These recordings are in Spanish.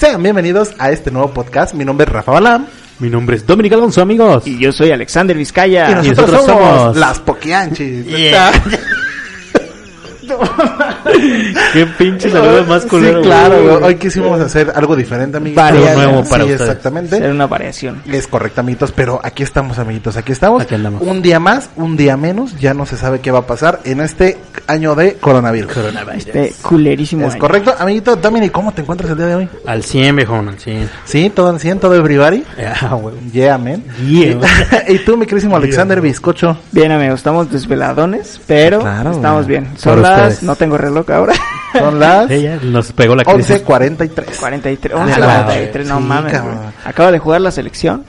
Sean bienvenidos a este nuevo podcast. Mi nombre es Rafa Balam. Mi nombre es Dominic Alonso, amigos. Y yo soy Alexander Vizcaya. Y nosotros, nosotros somos, somos- las Poquianchis. Yeah. Qué pinche saludo más culero. Sí, claro, güey. Hoy quisimos hacer algo diferente, amiguitos. Varias, Algo nuevo para sí, ustedes. exactamente. Ser una variación. Es correcto, amiguitos, pero aquí estamos, amiguitos, aquí estamos. Aquí andamos. Un día más, un día menos, ya no se sabe qué va a pasar en este año de coronavirus. Este culerísimo Es año. correcto, amiguito Dominic, ¿cómo te encuentras el día de hoy? Al 100, viejón, al 100. Sí, todo en 100, todo everybody. Ah, güey. Yeah, man. Yeah. y tú, mi querísimo Alexander Bizcocho. Bien, amigos, estamos desveladones, pero Claro, estamos güey. bien. Son Por las... No tengo reloj ahora. Son las Ella nos pegó la crisis. 11.43. 43. Ah, 11, la 43, no sí, mames. Acaba de jugar la selección.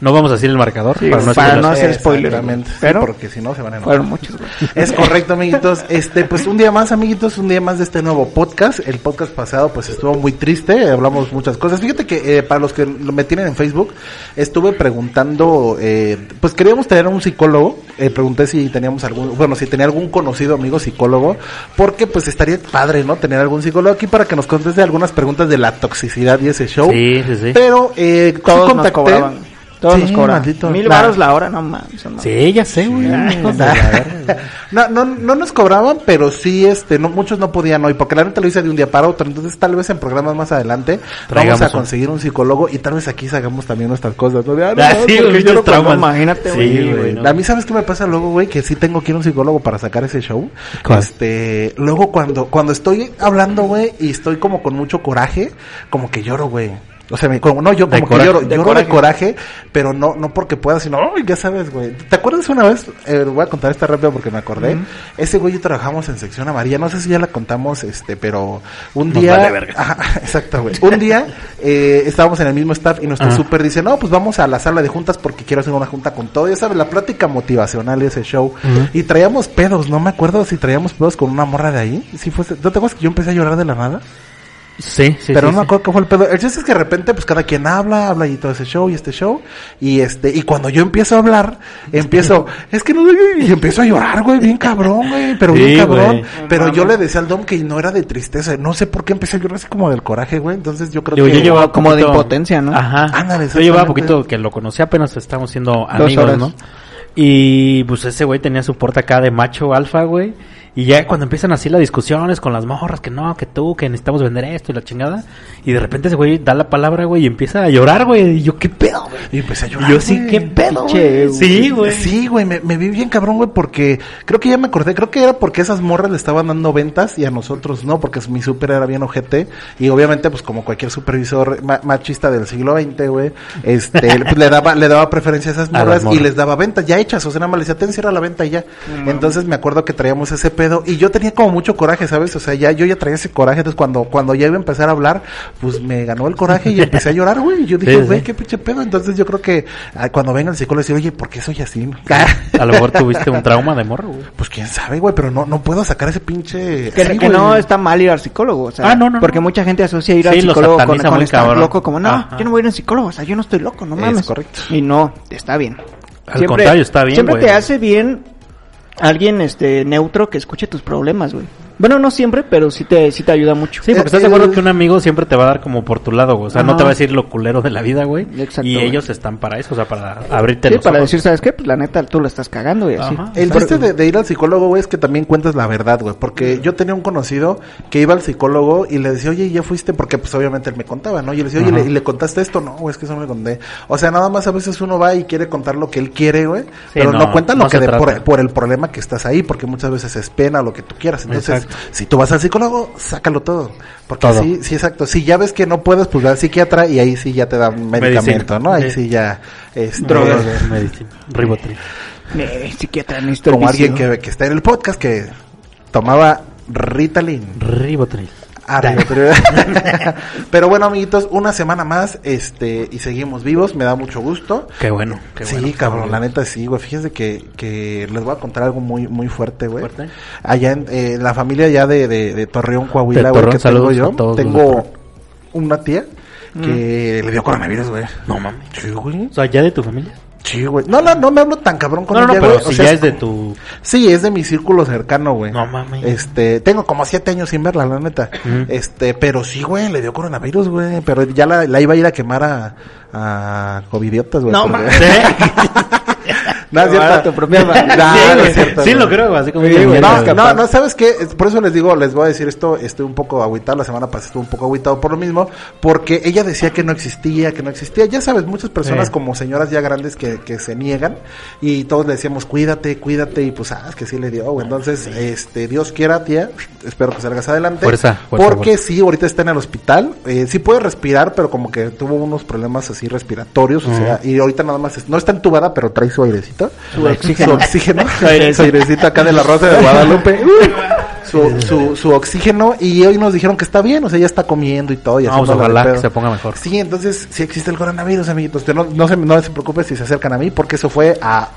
No vamos a decir el marcador Sí, para no para no hacer spoiler. Exactamente, güey. sí, Pero porque si no se van a enojar. muchos. Es correcto, amiguitos. Este, pues un día más, amiguitos, un día más de este nuevo podcast. El podcast pasado, pues estuvo muy triste, hablamos muchas cosas. Fíjate que eh, para los que me tienen en Facebook, estuve preguntando, eh, pues queríamos tener un psicólogo. Eh, pregunté si teníamos algún, bueno, si tenía algún conocido amigo psicólogo, porque pues estaría padre, ¿no? Tener algún psicólogo aquí para que nos conteste algunas preguntas de la toxicidad y ese show. Sí, sí, sí. Pero, eh, sí Todos nos contacté- cobraban. Todos Sí, nos maldito. Mil Nah. varos la hora, no mames. no. Sí, ya sé, güey. Verga. No, no, no nos cobraban, pero sí, este, no, muchos no podían hoy, porque la neta lo hice de un día para otro, entonces tal vez en programas más adelante Traigamos vamos a conseguir un psicólogo y tal vez aquí hagamos también nuestras cosas, ¿no? De, ah, no, Ah, sí, güey, yo no. Imagínate, Sí, güey. güey. no. a mí, ¿sabes qué me pasa luego, güey? Que sí tengo que ir a un psicólogo para sacar ese show. ¿Cuál? Este, luego cuando, cuando estoy hablando, güey, y estoy como con mucho coraje, como que lloro, güey. O sea, me, como, no, yo De como que coraje. lloro, De lloro coraje. de coraje, pero no, no porque pueda, sino, ya sabes, güey. ¿Te acuerdas una vez? Eh, voy a contar esta rápido porque me acordé. Ese güey y yo trabajamos en sección amarilla, no sé si ya la contamos, este, pero un Nos día, vale verga. Ajá, exacto, güey. Un día, eh, estábamos en el mismo staff y nuestro súper dice, no, pues vamos a la sala de juntas porque quiero hacer una junta con todo. Ya sabes, la plática motivacional y ese show. Y traíamos pedos, no me acuerdo si traíamos pedos con una morra de ahí. Si fuese, ¿no te acuerdas que yo empecé a llorar de la nada? Sí, sí, pero sí, no me sí. acuerdo qué fue el pedo. El chiste es que de repente, pues cada quien habla, habla y todo ese show y este show. Y este, y cuando yo empiezo a hablar, empiezo, es que no, y empiezo a llorar, güey, bien cabrón, güey, pero Sí, bien cabrón. güey. Pero No yo le decía al Dom que no era de tristeza. No sé por qué empecé a llorar así como del coraje, güey. Entonces yo creo que. yo llevaba Como de impotencia, ¿no? Ajá. Ándale, yo llevaba poquito que lo conocí apenas estamos siendo amigos. ¿no? Y pues ese güey tenía su porte acá de macho alfa, güey. Y ya cuando empiezan así las discusiones con las morras, que no, que tú, que necesitamos vender esto y la chingada. Y de repente ese güey da la palabra, güey, y empieza a llorar, güey. Y yo, ¿qué pedo, güey? Y empecé a Y llorar. yo sí, güey. ¿qué pedo, güey? Sí, güey. Sí, güey, me, me vi bien cabrón, güey, porque creo que ya me acordé, creo que era porque esas morras le estaban dando ventas y a nosotros no, porque mi súper era bien ojete y obviamente, pues como cualquier supervisor ma- machista del siglo XX, güey, este, pues, le daba, le daba preferencia a esas A morras y les daba ventas ya hechas, o sea, nada más le decía, ten, cierra la venta y ya. Entonces me acuerdo que traíamos ese pedo y yo tenía como mucho coraje, ¿sabes? O sea, ya, yo ya traía ese coraje, entonces cuando, cuando ya iba a empezar a hablar, pues me ganó el coraje y empecé a llorar, güey, y yo dije, güey, sí. qué pinche pedo, entonces yo creo que ah, cuando venga el psicólogo decir, oye, ¿por qué soy así? A lo mejor tuviste un trauma de morro, güey. Pues quién sabe, güey, pero no, no puedo sacar ese pinche. Que, Sí, que güey. no está mal ir al psicólogo, o sea, Ah, no, no, porque no. mucha gente asocia ir al Sí, lo psicólogo con, con estar cabrón. loco, como no, Ajá. yo no voy a ir al psicólogo, o sea, yo no estoy loco, no Es mames. correcto. Y no, está bien. Al contrario, está bien, Siempre güey. te hace bien alguien este neutro que escuche tus problemas, güey. Bueno, no siempre, pero sí te sí te ayuda mucho. Sí, porque estás de acuerdo que un amigo siempre te va a dar como por tu lado, güey. O sea, no te va a decir lo culero de la vida, güey. Exacto, Y güey. ellos están para eso, o sea, para abrirte Sí, los para ojos. decir, ¿sabes qué? Pues la neta, tú la estás cagando y así. Ajá. El chiste de, de ir al psicólogo, güey, es que también cuentas la verdad, güey. Porque yo tenía un conocido que iba al psicólogo y le decía, oye, ¿ya fuiste? Porque pues obviamente él me contaba, ¿no? Y le decía, oye. ¿le, y le contaste esto? No, güey, es que eso no le conté. O sea, nada más a veces uno va y quiere contar lo que él quiere, güey. pero no, no, cuenta lo no que de, por, el problema que estás ahí, porque muchas veces es pena lo que tú quieras. Entonces, Exacto. Si tú vas al psicólogo, sácalo todo. Porque Todo. sí, sí, exacto. Si ya ves que no puedes, pues al psiquiatra y ahí sí ya te da un medicamento, Medicina. ¿no? Ahí Sí. sí ya, Este, Drogas. Medicina. Ribotril. Psiquiatra, como alguien que, que está en el podcast que tomaba Ritalin. Ribotril. Ah, Ribotril. Pero bueno, amiguitos, una semana más, este, y seguimos vivos, me da mucho gusto. Qué bueno. Qué sí, bueno. cabrón, la neta sí, güey. Fíjense que, que les voy a contar algo muy, muy fuerte, güey. ¿Fuerte? Allá en eh, la familia ya de, de, de Torreón, Coahuila, De güey, Torreón, que tengo yo. tengo una tía que le dio coronavirus, güey. No mames. Sí, güey. O sea, ¿ya de tu familia? Sí, güey. No, no, no me hablo tan cabrón con No, no, ella, pero güey. O si sea, ya es de tu... Sí, es de mi círculo cercano, güey. No mames. Este, tengo como siete años sin verla, la neta. Este, pero sí, güey, le dio coronavirus, güey. Pero ya la, la iba a ir a quemar a, a covidiotas, güey. No, porque- mames. No, es cierto. Tu propia No, Sí, no güey. es cierto, Sí, güey. lo creo, así como... No, no, no, ¿sabes qué? Por eso les digo, les voy a decir esto, estoy un poco agüitado, la semana pasada estuve un poco agüitado por lo mismo, porque ella decía que no existía, que no existía. Ya sabes, muchas personas Sí. como señoras ya grandes que, que se niegan y todos le decíamos, cuídate, cuídate, y pues, ah, es que sí le dio, güey. Entonces, este, Dios quiera, tía, espero que salgas adelante. Fuerza, fuerza, Porque fuerza. sí, ahorita está en el hospital, eh, sí puede respirar, pero como que tuvo unos problemas así respiratorios, o sea, y ahorita nada más, es- no está entubada, pero trae su airecito. Su oxígeno. Su oxígeno. Su airecito. Su airecito acá de la Rosa de Guadalupe. su, su, su oxígeno. Y hoy nos dijeron que está bien, o sea, ya está comiendo y todo. Y Vamos, de ojalá que se ponga mejor. Sí, entonces sí existe el coronavirus, amiguitos. No, no, se, no se preocupen si se acercan a mí, porque eso fue a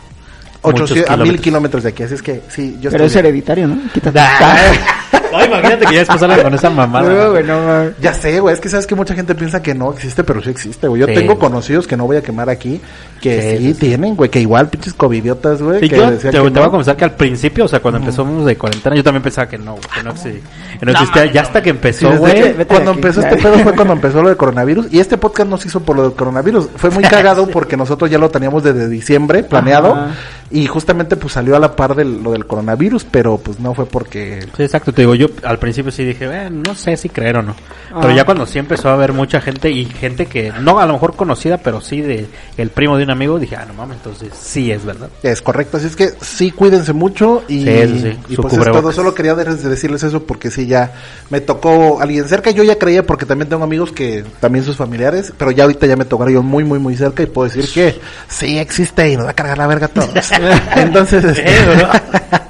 Muchos 800, a mil kilómetros. kilómetros de aquí. Así es que sí, yo Pero estoy es bien. hereditario, ¿no? Quítate. Ay, imagínate que ya después salgan con esa mamada. No, güey, no, mames. Ya sé, güey, es que sabes que mucha gente piensa que no existe, pero sí existe, güey. Yo Sí, tengo güey. conocidos que no voy a quemar aquí, que Sí, sí, sí, sí. tienen, güey, que igual pinches covidiotas, güey. Y que yo te, que voy a confesar que al principio, o sea, cuando empezamos de cuarentena, yo también pensaba que no, güey, que no, exi- que no existía. ya hasta que empezó, güey. de cuando aquí. empezó este pedo fue cuando empezó lo del coronavirus y este podcast no se hizo por lo del coronavirus. Fue muy cagado porque nosotros ya lo teníamos desde diciembre planeado Ajá. y justamente pues salió a la par de lo del coronavirus, pero pues no fue porque... Sí, exacto. Te digo, yo al principio sí dije, eh, no sé si creer o no. Pero Ah. ya cuando sí empezó a haber mucha gente y gente que no a lo mejor conocida, pero sí de el primo de un amigo, dije, ah, no mames, entonces sí es verdad. Es correcto, así es que sí, cuídense mucho y, Sí, eso sí, y pues es todo. Solo quería de- decirles eso porque sí, ya me tocó alguien cerca. Yo ya creía porque también tengo amigos que también sus familiares, pero ya ahorita ya me tocó yo muy, muy, muy cerca y puedo decir que sí existe y nos va a cargar la verga a todos. Entonces, este,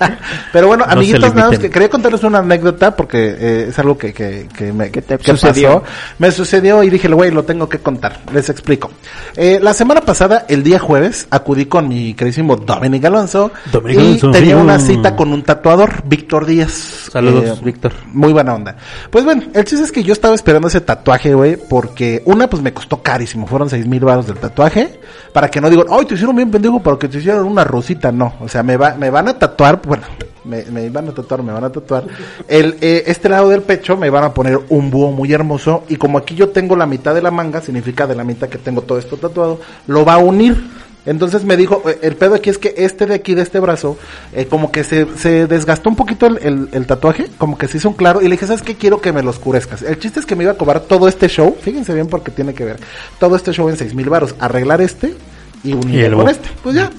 pero bueno, No amiguitos, nada más que quería contarles una anécdota porque eh, es algo que, que, que me Que te que sucedió. pasó. Me sucedió y dije, güey, lo tengo que contar. Les explico. Eh, la semana pasada, el día jueves, acudí con mi queridísimo Dominic Alonso. Dominic y Alonso, tenía una cita con un tatuador, Víctor Díaz. Saludos, Eh, Víctor. Muy buena onda. Pues bueno, el chiste es que yo estaba esperando ese tatuaje, güey, porque una, pues me costó carísimo. Fueron seis mil baros del tatuaje. Para que no digan, ay, te hicieron bien pendejo, pero que te hicieron una rosita. No, o sea, me, va, me van a tatuar, bueno, me, me van a tatuar, me van a tatuar. El, eh, este lado del pecho me van a poner un búho muy hermoso. Y como aquí yo tengo la mitad de la manga, significa de la mitad que tengo todo esto tatuado, lo va a unir. Entonces me dijo, eh, el pedo aquí es que este de aquí, de este brazo, eh, como que se, se desgastó un poquito el, el- el tatuaje, como que se hizo un claro, y le dije, ¿sabes qué? Quiero que me lo oscurezcas. El chiste es que me iba a cobrar todo este show, fíjense bien porque tiene que ver, todo este show en seis mil varos, arreglar este y unirlo con este. Pues ya,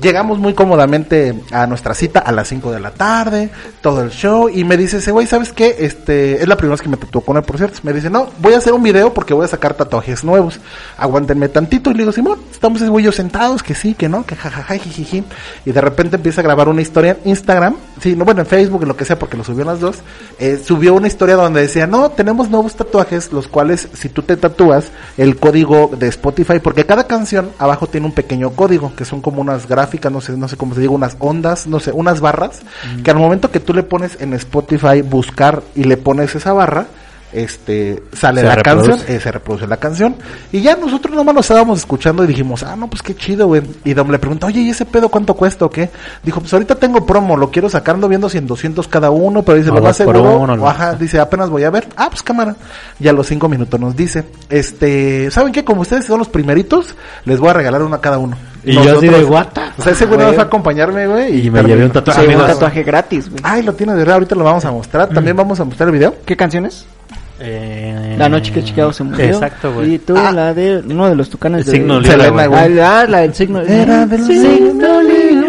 llegamos muy cómodamente a nuestra cita a las 5 de la tarde, todo el show, y me dice ese güey, ¿sabes qué? Este, es la primera vez que me tatuó con él, por cierto. Me dice, no, voy a hacer un video porque voy a sacar tatuajes nuevos. Aguántenme tantito. Y le digo, Simón, estamos ese güey yo sentados, que sí, que no, que jajaja, jijiji. Y de repente empieza a grabar una historia en Instagram, sí, no, bueno, en Facebook, en lo que sea, porque lo subió en las dos. Eh, subió una historia donde decía, no, tenemos nuevos tatuajes, los cuales, si tú te tatúas, el código de Spotify, porque cada canción abajo tiene un pequeño código, que son como unas gráficas, no sé, no sé cómo se diga, unas ondas, no sé, unas barras, que al momento que tú le pones en Spotify buscar y le pones esa barra, este sale Se la reproduce. canción, eh, se reproduce la canción y ya nosotros nomás nos estábamos escuchando y dijimos, ah, no, pues qué chido, güey. Y Dom le preguntó, oye, ¿y ese pedo cuánto cuesta o qué? Dijo, pues ahorita tengo promo, lo quiero sacando viendo si en 200 cada uno, pero dice, lo más seguro, uno, ¿no? ajá, dice, apenas voy a ver. Ah, pues cámara. Y a los cinco minutos nos dice, este, ¿saben qué? Como ustedes son los primeritos, les voy a regalar uno a cada uno. Y yo así de, "What the O sea, ese güey nos va a acompañarme, güey. Y me llevé un tatuaje. Sí, un amigos. tatuaje gratis, güey. Ay, lo tiene de verdad, ahorita lo vamos a mostrar. También vamos a mostrar el video. ¿Qué canciones? Eh, La noche que Chicago se murió. Exacto, güey. Y tú, Ah. la de uno de los tucanes El de signo Selena, güey. Ah, la, la del signo. Era del signo libre.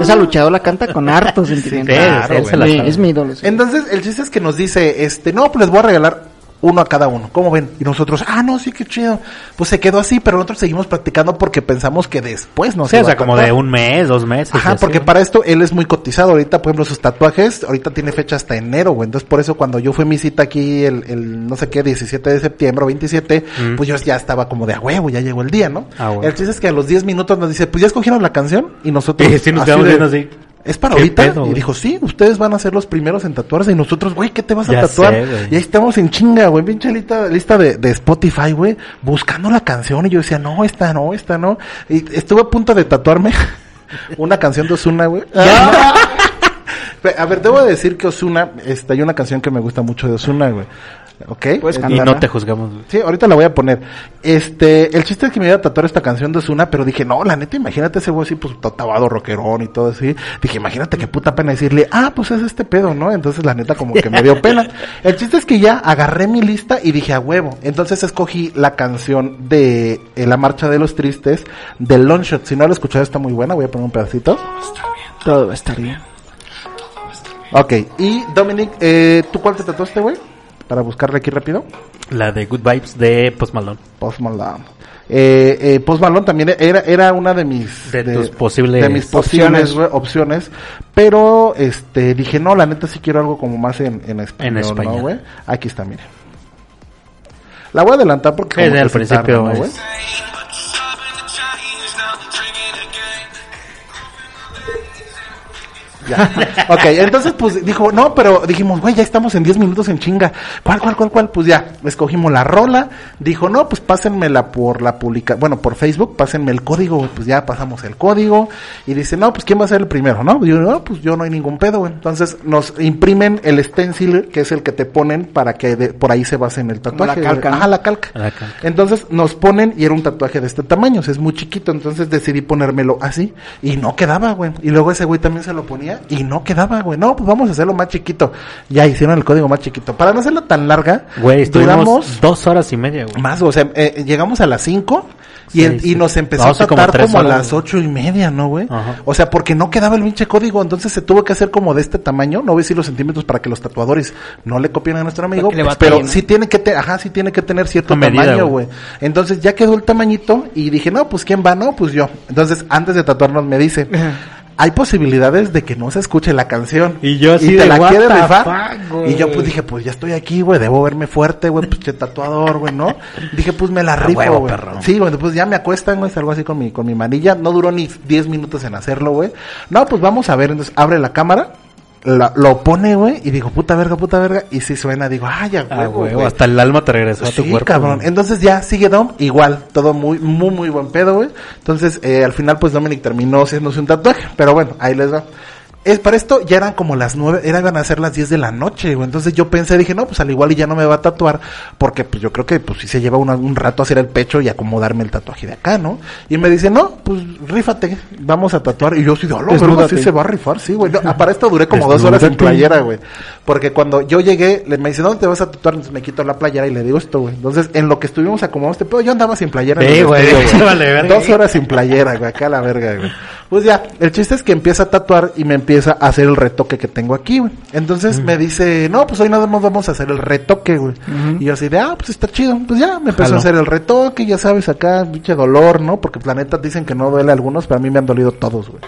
Esa luchadora canta con harto sentimiento. Sí, él se la Sí, sabe. es mi ídolo. sí. Entonces, el chiste es que nos dice, este, no, pues les voy a regalar uno a cada uno, ¿cómo ven? Y nosotros, ah, no, sí, qué chido. Pues se quedó así, pero nosotros seguimos practicando porque pensamos que después nos Sí, o sea, como de un mes, dos meses. Ajá, así. porque para esto él es muy cotizado. Ahorita, por ejemplo, sus tatuajes, ahorita tiene fecha hasta enero, güey. Entonces, por eso cuando yo fui a mi cita aquí el, el no sé qué, 17 de septiembre o 27, Mm. pues yo ya estaba como de a huevo, ya llegó el día, ¿no? Ah, bueno. El chiste es que a los 10 minutos nos dice, pues ya escogieron la canción y nosotros. Sí, sí, nos así quedamos de, así. Es para ¿Qué ahorita. pedo, y dijo, sí, ustedes van a ser los primeros en tatuarse. Y nosotros, güey, ¿qué te vas a Ya tatuar? sé, y ahí estamos en chinga, güey, pinche lista, lista de, de Spotify, güey, buscando la canción. Y yo decía, no, esta no, esta no. Y estuve a punto de tatuarme una canción de Osuna, güey. Pe- A ver, debo de decir que Osuna, este, hay una canción que me gusta mucho de Osuna, güey. ¿Ok? Puedes Y no te juzgamos. Sí, ahorita la voy a poner. Este, el chiste es que me iba a tatuar esta canción de Osuna, pero dije, no, la neta, imagínate ese güey así, pues, tatuado, rockerón y todo así. Dije, imagínate qué puta pena decirle, ah, pues es este pedo, ¿no? Entonces, la neta, como que me dio pena. El chiste es que ya agarré mi lista y dije, a huevo. Entonces, escogí la canción de eh, La Marcha de los Tristes, de Longshot. Si no la he escuchado, está muy buena. Voy a poner un pedacito. Todo va a estar bien. Ok, y Dominic, eh, ¿tú cuál te tatuaste, güey? Para buscarle aquí rápido. La de Good Vibes de Post Malone. Post Malone. Eh, eh, Post Malone también era, era una de mis... De tus posibles de mis posibles güey, opciones. Pero, este, dije, no, la neta sí quiero algo como más en, en español, En español. ¿no, güey? Aquí está, mire. La voy a adelantar porque... Como al principio, tarda, ¿no, Ya. ok, entonces pues dijo, no, pero dijimos, güey, ya estamos en 10 minutos en chinga. ¿Cuál, cuál, cuál, cuál? Pues ya, escogimos la rola. Dijo, no, pues pásenmela por la publica, bueno, por Facebook, pásenme el código, güey. Pues ya pasamos el código. Y dice, no, pues quién va a ser el primero, ¿no? Y yo, no, pues yo no hay ningún pedo, güey. Entonces nos imprimen el stencil, que es el que te ponen para que de- por ahí se base en el tatuaje. la calca. Ajá, la calca. La calca. Entonces nos ponen y era un tatuaje de este tamaño, o sea, es muy chiquito, entonces decidí ponérmelo así y no quedaba, güey. Y luego ese güey también se lo ponía y no quedaba, güey. No, pues vamos a hacerlo más chiquito. Ya hicieron el código más chiquito. Para no hacerlo tan larga, Güey, duramos dos horas y media, güey. más, o sea, eh, llegamos a las 5 y, el- Sí, y nos empezó No, a como tratar como, a las ocho y media, ¿no, güey? Ajá. O sea, porque no quedaba el pinche código, entonces se tuvo que hacer como de este tamaño, no voy a decir los centímetros para que los tatuadores no le copien a nuestro amigo, pues, pero ¿no? sí tiene que te, ajá, sí tiene que tener cierto medida, tamaño, güey. güey. Entonces ya quedó el tamañito y dije, no, pues quién va, no, pues yo. Entonces, antes de tatuarnos me dice, hay posibilidades de que no se escuche la canción. Y yo así te de, la "What quieres the rifar. fuck, güey?" y yo pues dije, pues ya estoy aquí, güey, debo verme fuerte, güey, pues che tatuador, güey, ¿no? Dije, pues me la rifo, huevo, güey. perro. Sí, güey, pues ya me acuestan, güey, salgo así con mi, con mi manilla. No duró ni 10 minutos en hacerlo, güey. No, pues vamos a ver, entonces abre la cámara. La- lo pone, güey, y digo, puta verga, puta verga, y si suena, digo, ay, ya, Ah, huevo, güey, güey. hasta el alma te regresó a tu cuerpo. cabrón. güey. Entonces ya sigue Dom, igual, todo muy, muy, muy buen pedo, güey. Entonces, eh, al final, pues Dominic terminó haciéndose un tatuaje, pero bueno, ahí les va. Es, para esto ya eran como las nueve, eran a ser las 10 de la noche, güey. Entonces yo pensé, dije, no, pues al igual y ya no me va a tatuar, porque pues yo creo que pues si se lleva una- un rato hacer el pecho y acomodarme el tatuaje de acá, ¿no? Y me dice, no, pues rífate, vamos a tatuar. Y yo sí, verga, Desnúdate. sí se va a rifar, sí, güey. No, ah, para esto duré como dos horas en playera, güey. Porque cuando yo llegué, le me dice, ¿dónde te vas a tatuar? Entonces me quito la playera y le digo esto, güey. Entonces, en lo que estuvimos acomodando este pedo, yo andaba sin playera. Sí, güey, vale. Dos horas sin playera, güey, acá a la verga, güey. Pues ya, el chiste es que empieza a tatuar y me empieza a hacer el retoque que tengo aquí, güey. Entonces me dice, no, pues hoy nada más vamos a hacer el retoque, güey. Y yo así de, ah, pues está chido. Pues ya, me empezó a hacer el retoque, ya sabes, acá, pinche dolor, ¿no? Porque planetas dicen que no duele a algunos, pero a mí me han dolido todos, güey.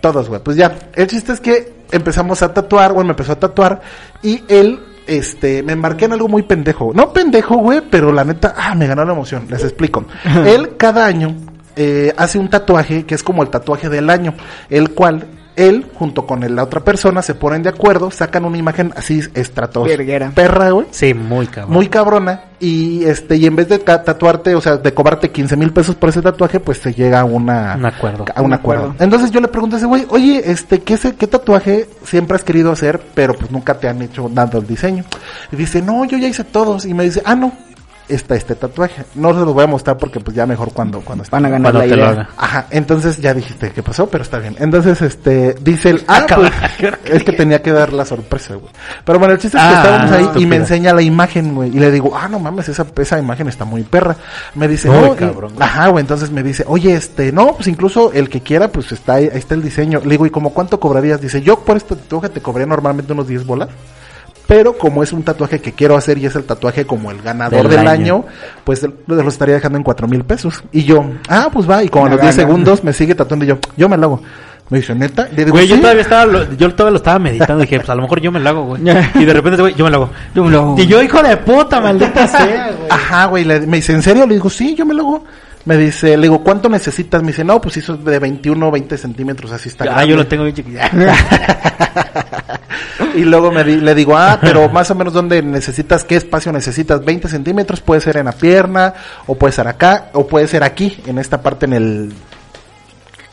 Todos, güey. Pues ya, el chiste es que empezamos a tatuar, güey, me empezó a tatuar y él, este, me embarqué en algo muy pendejo. No pendejo, güey, pero la neta, ah, me ganó la emoción. Les explico. él cada año eh, hace un tatuaje que es como el tatuaje del año, el cual él, junto con la otra persona, se ponen de acuerdo, sacan una imagen así estratos Verguera. perra, güey Sí, muy cabrón. muy cabrona y este y en vez de tatuarte, o sea, de cobrarte 15 mil pesos por ese tatuaje, pues se llega a una Un acuerdo. a un Un acuerdo. acuerdo. Entonces yo le pregunto a ese güey, oye, este, ¿qué, se- qué tatuaje siempre has querido hacer, pero pues nunca te han hecho nada el diseño? Y dice, no, yo ya hice todos. Y me dice, ah, no, está este tatuaje. No se los voy a mostrar porque pues ya mejor cuando, cuando. Van a ganar la idea. Ajá, entonces ya dijiste qué pasó, pero está bien. Entonces, este, dice el, ah, pues, es que tenía que dar la sorpresa, güey. Pero bueno, el chiste es que Ah, estábamos ahí y me enseña la imagen, güey. Y le digo, ah, no mames, esa, esa imagen está muy perra. Me dice, no, cabrón, güey. ajá, güey, entonces me dice, oye, este, no, pues incluso el que quiera, pues está ahí, ahí está el diseño. Le digo, ¿y como cuánto cobrarías? Dice, yo por este tatuaje te cobraría normalmente unos 10 bolas. Pero como es un tatuaje que quiero hacer y es el tatuaje como el ganador Del del, año. año, pues lo lo estaría dejando en cuatro mil pesos. Y yo, ah, pues va, y como a los Una 10 gana. segundos me sigue tatuando y yo, yo me lo hago. Me dice, neta, le digo, Güey, yo "Sí". todavía estaba, lo- yo todavía lo estaba meditando. Dije, pues a lo mejor yo me lo hago, güey. Y de repente, güey, yo me lo hago. Yo me lo hago. Y yo, hijo de puta, maldita sea, güey. Ajá, güey, le- me dice, ¿en serio? Le digo, sí, yo me lo hago. Me dice, le digo, ¿cuánto necesitas? Me dice, no, pues hizo de 21, 20 centímetros, así está. Ah, grande". yo lo tengo bien chiquito. Y luego me di- le digo, ah, pero más o menos dónde necesitas, qué espacio necesitas, 20 centímetros, puede ser en la pierna, o puede ser acá, o puede ser aquí, en esta parte en el,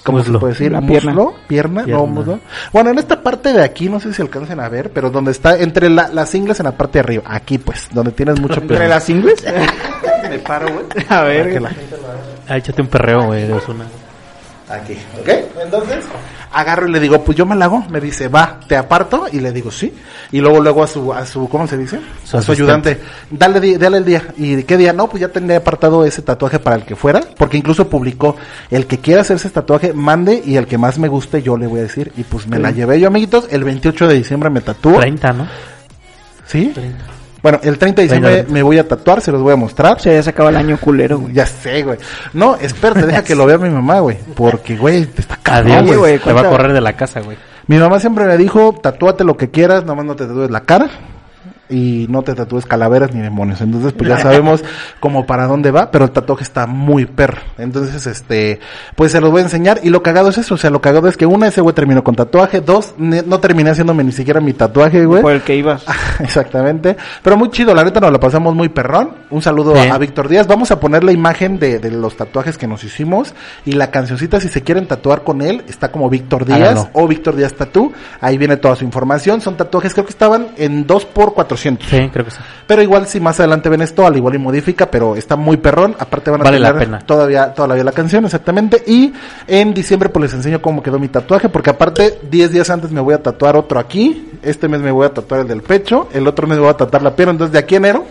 ¿cómo Muslo. se puede decir? La pierna. ¿Muslo? ¿Pierna? Pierna. No, muslo. Bueno, en esta parte de aquí, no sé si alcancen a ver, pero donde está, entre la- las ingles en la parte de arriba, aquí pues, donde tienes mucho ¿Entre las ingles? Me paro, güey. A ver. La. Ah, échate un perreo, güey, de Ozuna. Aquí, ¿ok? Entonces, agarro y le digo, pues yo me la hago. Me dice, va, te aparto. Y le digo, sí. Y luego, luego a su, a su, ¿cómo se dice? Su a su ayudante. Dale, dale el día. ¿Y qué día? No, pues ya tendré apartado ese tatuaje para el que fuera. Porque incluso publicó, el que quiera hacerse ese tatuaje, mande. Y el que más me guste, yo le voy a decir. Y pues me la llevé yo, amiguitos. El 28 de diciembre me tatúo. 30, ¿no? ¿Sí? Bueno, el 30 de diciembre me voy a tatuar, se los voy a mostrar. Se ya se acaba el año culero, güey. Ya sé, güey. No, espérate, deja que lo vea mi mamá, güey. Porque, güey, te está Adiós, güey. Te va a ¿cuánta- correr de la casa, güey. Mi mamá siempre me dijo, tatúate lo que quieras, nomás no te tatúes la cara y no te tatúes calaveras ni demonios. Entonces, pues ya sabemos como para dónde va, pero el tatuaje está muy perro. Entonces, este, pues se los voy a enseñar y lo cagado es eso, o sea, lo cagado es que una, ese güey terminó con tatuaje, dos, no terminé haciéndome ni siquiera mi tatuaje, güey. Por el que ibas. Exactamente. Pero muy chido, la neta nos la pasamos muy perrón. Un saludo a, Víctor Díaz. Vamos a poner la imagen de, de los tatuajes que nos hicimos y la cancioncita, si se quieren tatuar con él, está como Víctor Díaz Háganlo. o Víctor Díaz Tatú. Ahí viene toda su información. Son tatuajes, creo que estaban en 2 por 400 Sí, creo que sí. Pero igual si más adelante ven esto, al igual y modifica, pero está muy perrón. Aparte van a Vale la tener pena. todavía todavía la canción, exactamente. Y en diciembre pues les enseño cómo quedó mi tatuaje, porque aparte 10 días antes me voy a tatuar otro aquí. Este mes me voy a tatuar el del pecho, el otro mes me voy a tatuar la pierna, entonces de aquí a enero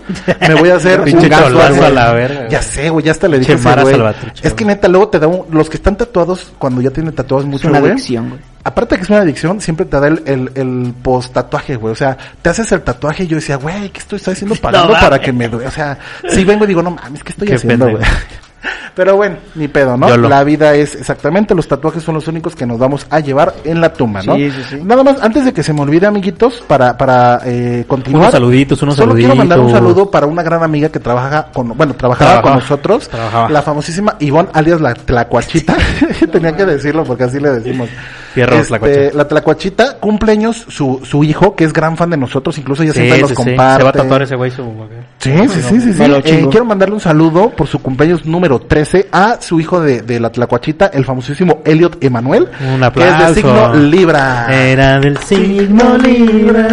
me voy a hacer un así. a la verga. Ya sé, güey, ya hasta le dije güey. Es que neta luego te da un- los que están tatuados cuando ya tienen tatuados Es mucho, güey. Aparte que es una adicción, siempre te da el, el, el post tatuaje, güey. O sea, te haces el tatuaje y yo decía, güey, ¿qué estoy, estoy haciendo pagando No para que me duele? O sea, si vengo y digo, no mames, ¿qué estoy Qué haciendo, güey? Pero bueno, ni pedo, ¿no? La vida es exactamente, los tatuajes son los únicos que nos vamos a llevar en la tumba, ¿no? Sí, sí, sí. Nada más, antes de que se me olvide, amiguitos, para, para eh, continuar. Unos saluditos, unos Solo quiero mandar un saluditos. saludo para una gran amiga que trabaja con, bueno, trabajaba Trabajaba. con nosotros. Trabajaba. La famosísima Ivonne, alias la Tlacuachita. Tenía que decirlo porque así le decimos. Este. La Tlacuachita cumpleaños su, su hijo, que es gran fan de nosotros, incluso ella Sí, siempre nos sí, comparte. Se va a tatuar ese güey su... Sí, sí, sí, sí, sí. Eh, quiero mandarle un saludo por su cumpleaños número 13 a su hijo de, de la Tlacuachita, el famosísimo Elliot Emanuel. Un Que aplauso. es de signo Libra. Era del signo Libra.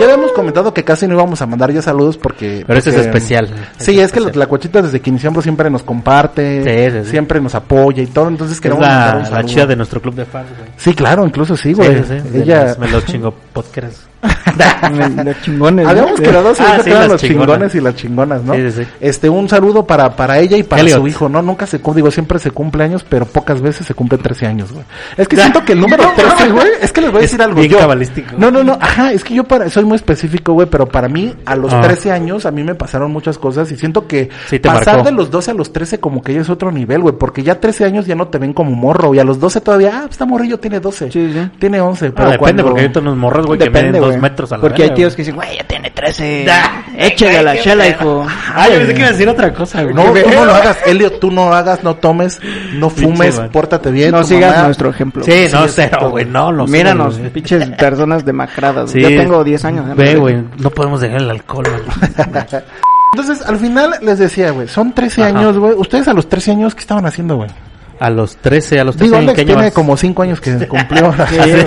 Ya habíamos comentado que casi no íbamos a mandar ya saludos porque... Pero este es especial. Sí, Este es que la Tlacuachita desde que iniciamos siempre nos comparte, Sí, sí, siempre nos apoya y todo, entonces Es queremos mandar la, un la chida de nuestro club de fans, güey. Sí, claro, incluso sí, güey. Ella... Me los chingo podcast. Los chingones. Habíamos quedado Ah, ah, sí, los chingonas. chingones y las chingonas, ¿no? Sí, sí. Este, un saludo para, para ella y para Elliot. su hijo, ¿no? Nunca se cumple, digo, siempre se cumple años, pero pocas veces se cumplen 13 años, güey. Es que siento que el número 13, güey, es que les voy a Es decir algo. bien yo, cabalístico. No, no, no, ajá, es que yo para, soy muy específico, güey, pero para mí, a los Ah. 13 años, a mí me pasaron muchas cosas y siento que pasar marcó. de los 12 a los 13 como que ya es otro nivel, güey, porque ya 13 años ya no te ven como morro y a los 12 todavía, ah, está morrillo, tiene 12. Sí, sí. Tiene 11, Ah, pero depende, cuando- porque hay unos morros, güey, que miden dos metros a la Porque hay verga, tíos güey. que dicen, güey, ya tiene 13. Da. Échale a la chela, hijo. Ah, yo pensé que iba a decir otra cosa, güey. No, tú no lo hagas, Elliot, tú no hagas, no tomes, no Pinche fumes, man. pórtate bien. No sigas mamá- nuestro ejemplo. Sí, no, Sí, cero, güey, no, lo sé, Míranos, güey. pinches personas demacradas. Sí. Yo tengo 10 años. Ve, güey, no podemos dejar el alcohol, güey. Entonces, al final les decía, güey, son 13 Ajá. años, güey. Ustedes a los 13 años, ¿qué estaban haciendo, güey? A los 13, a los 13 Digo, ¿en Alex tiene como 5 años que cumplió. Sí, güey.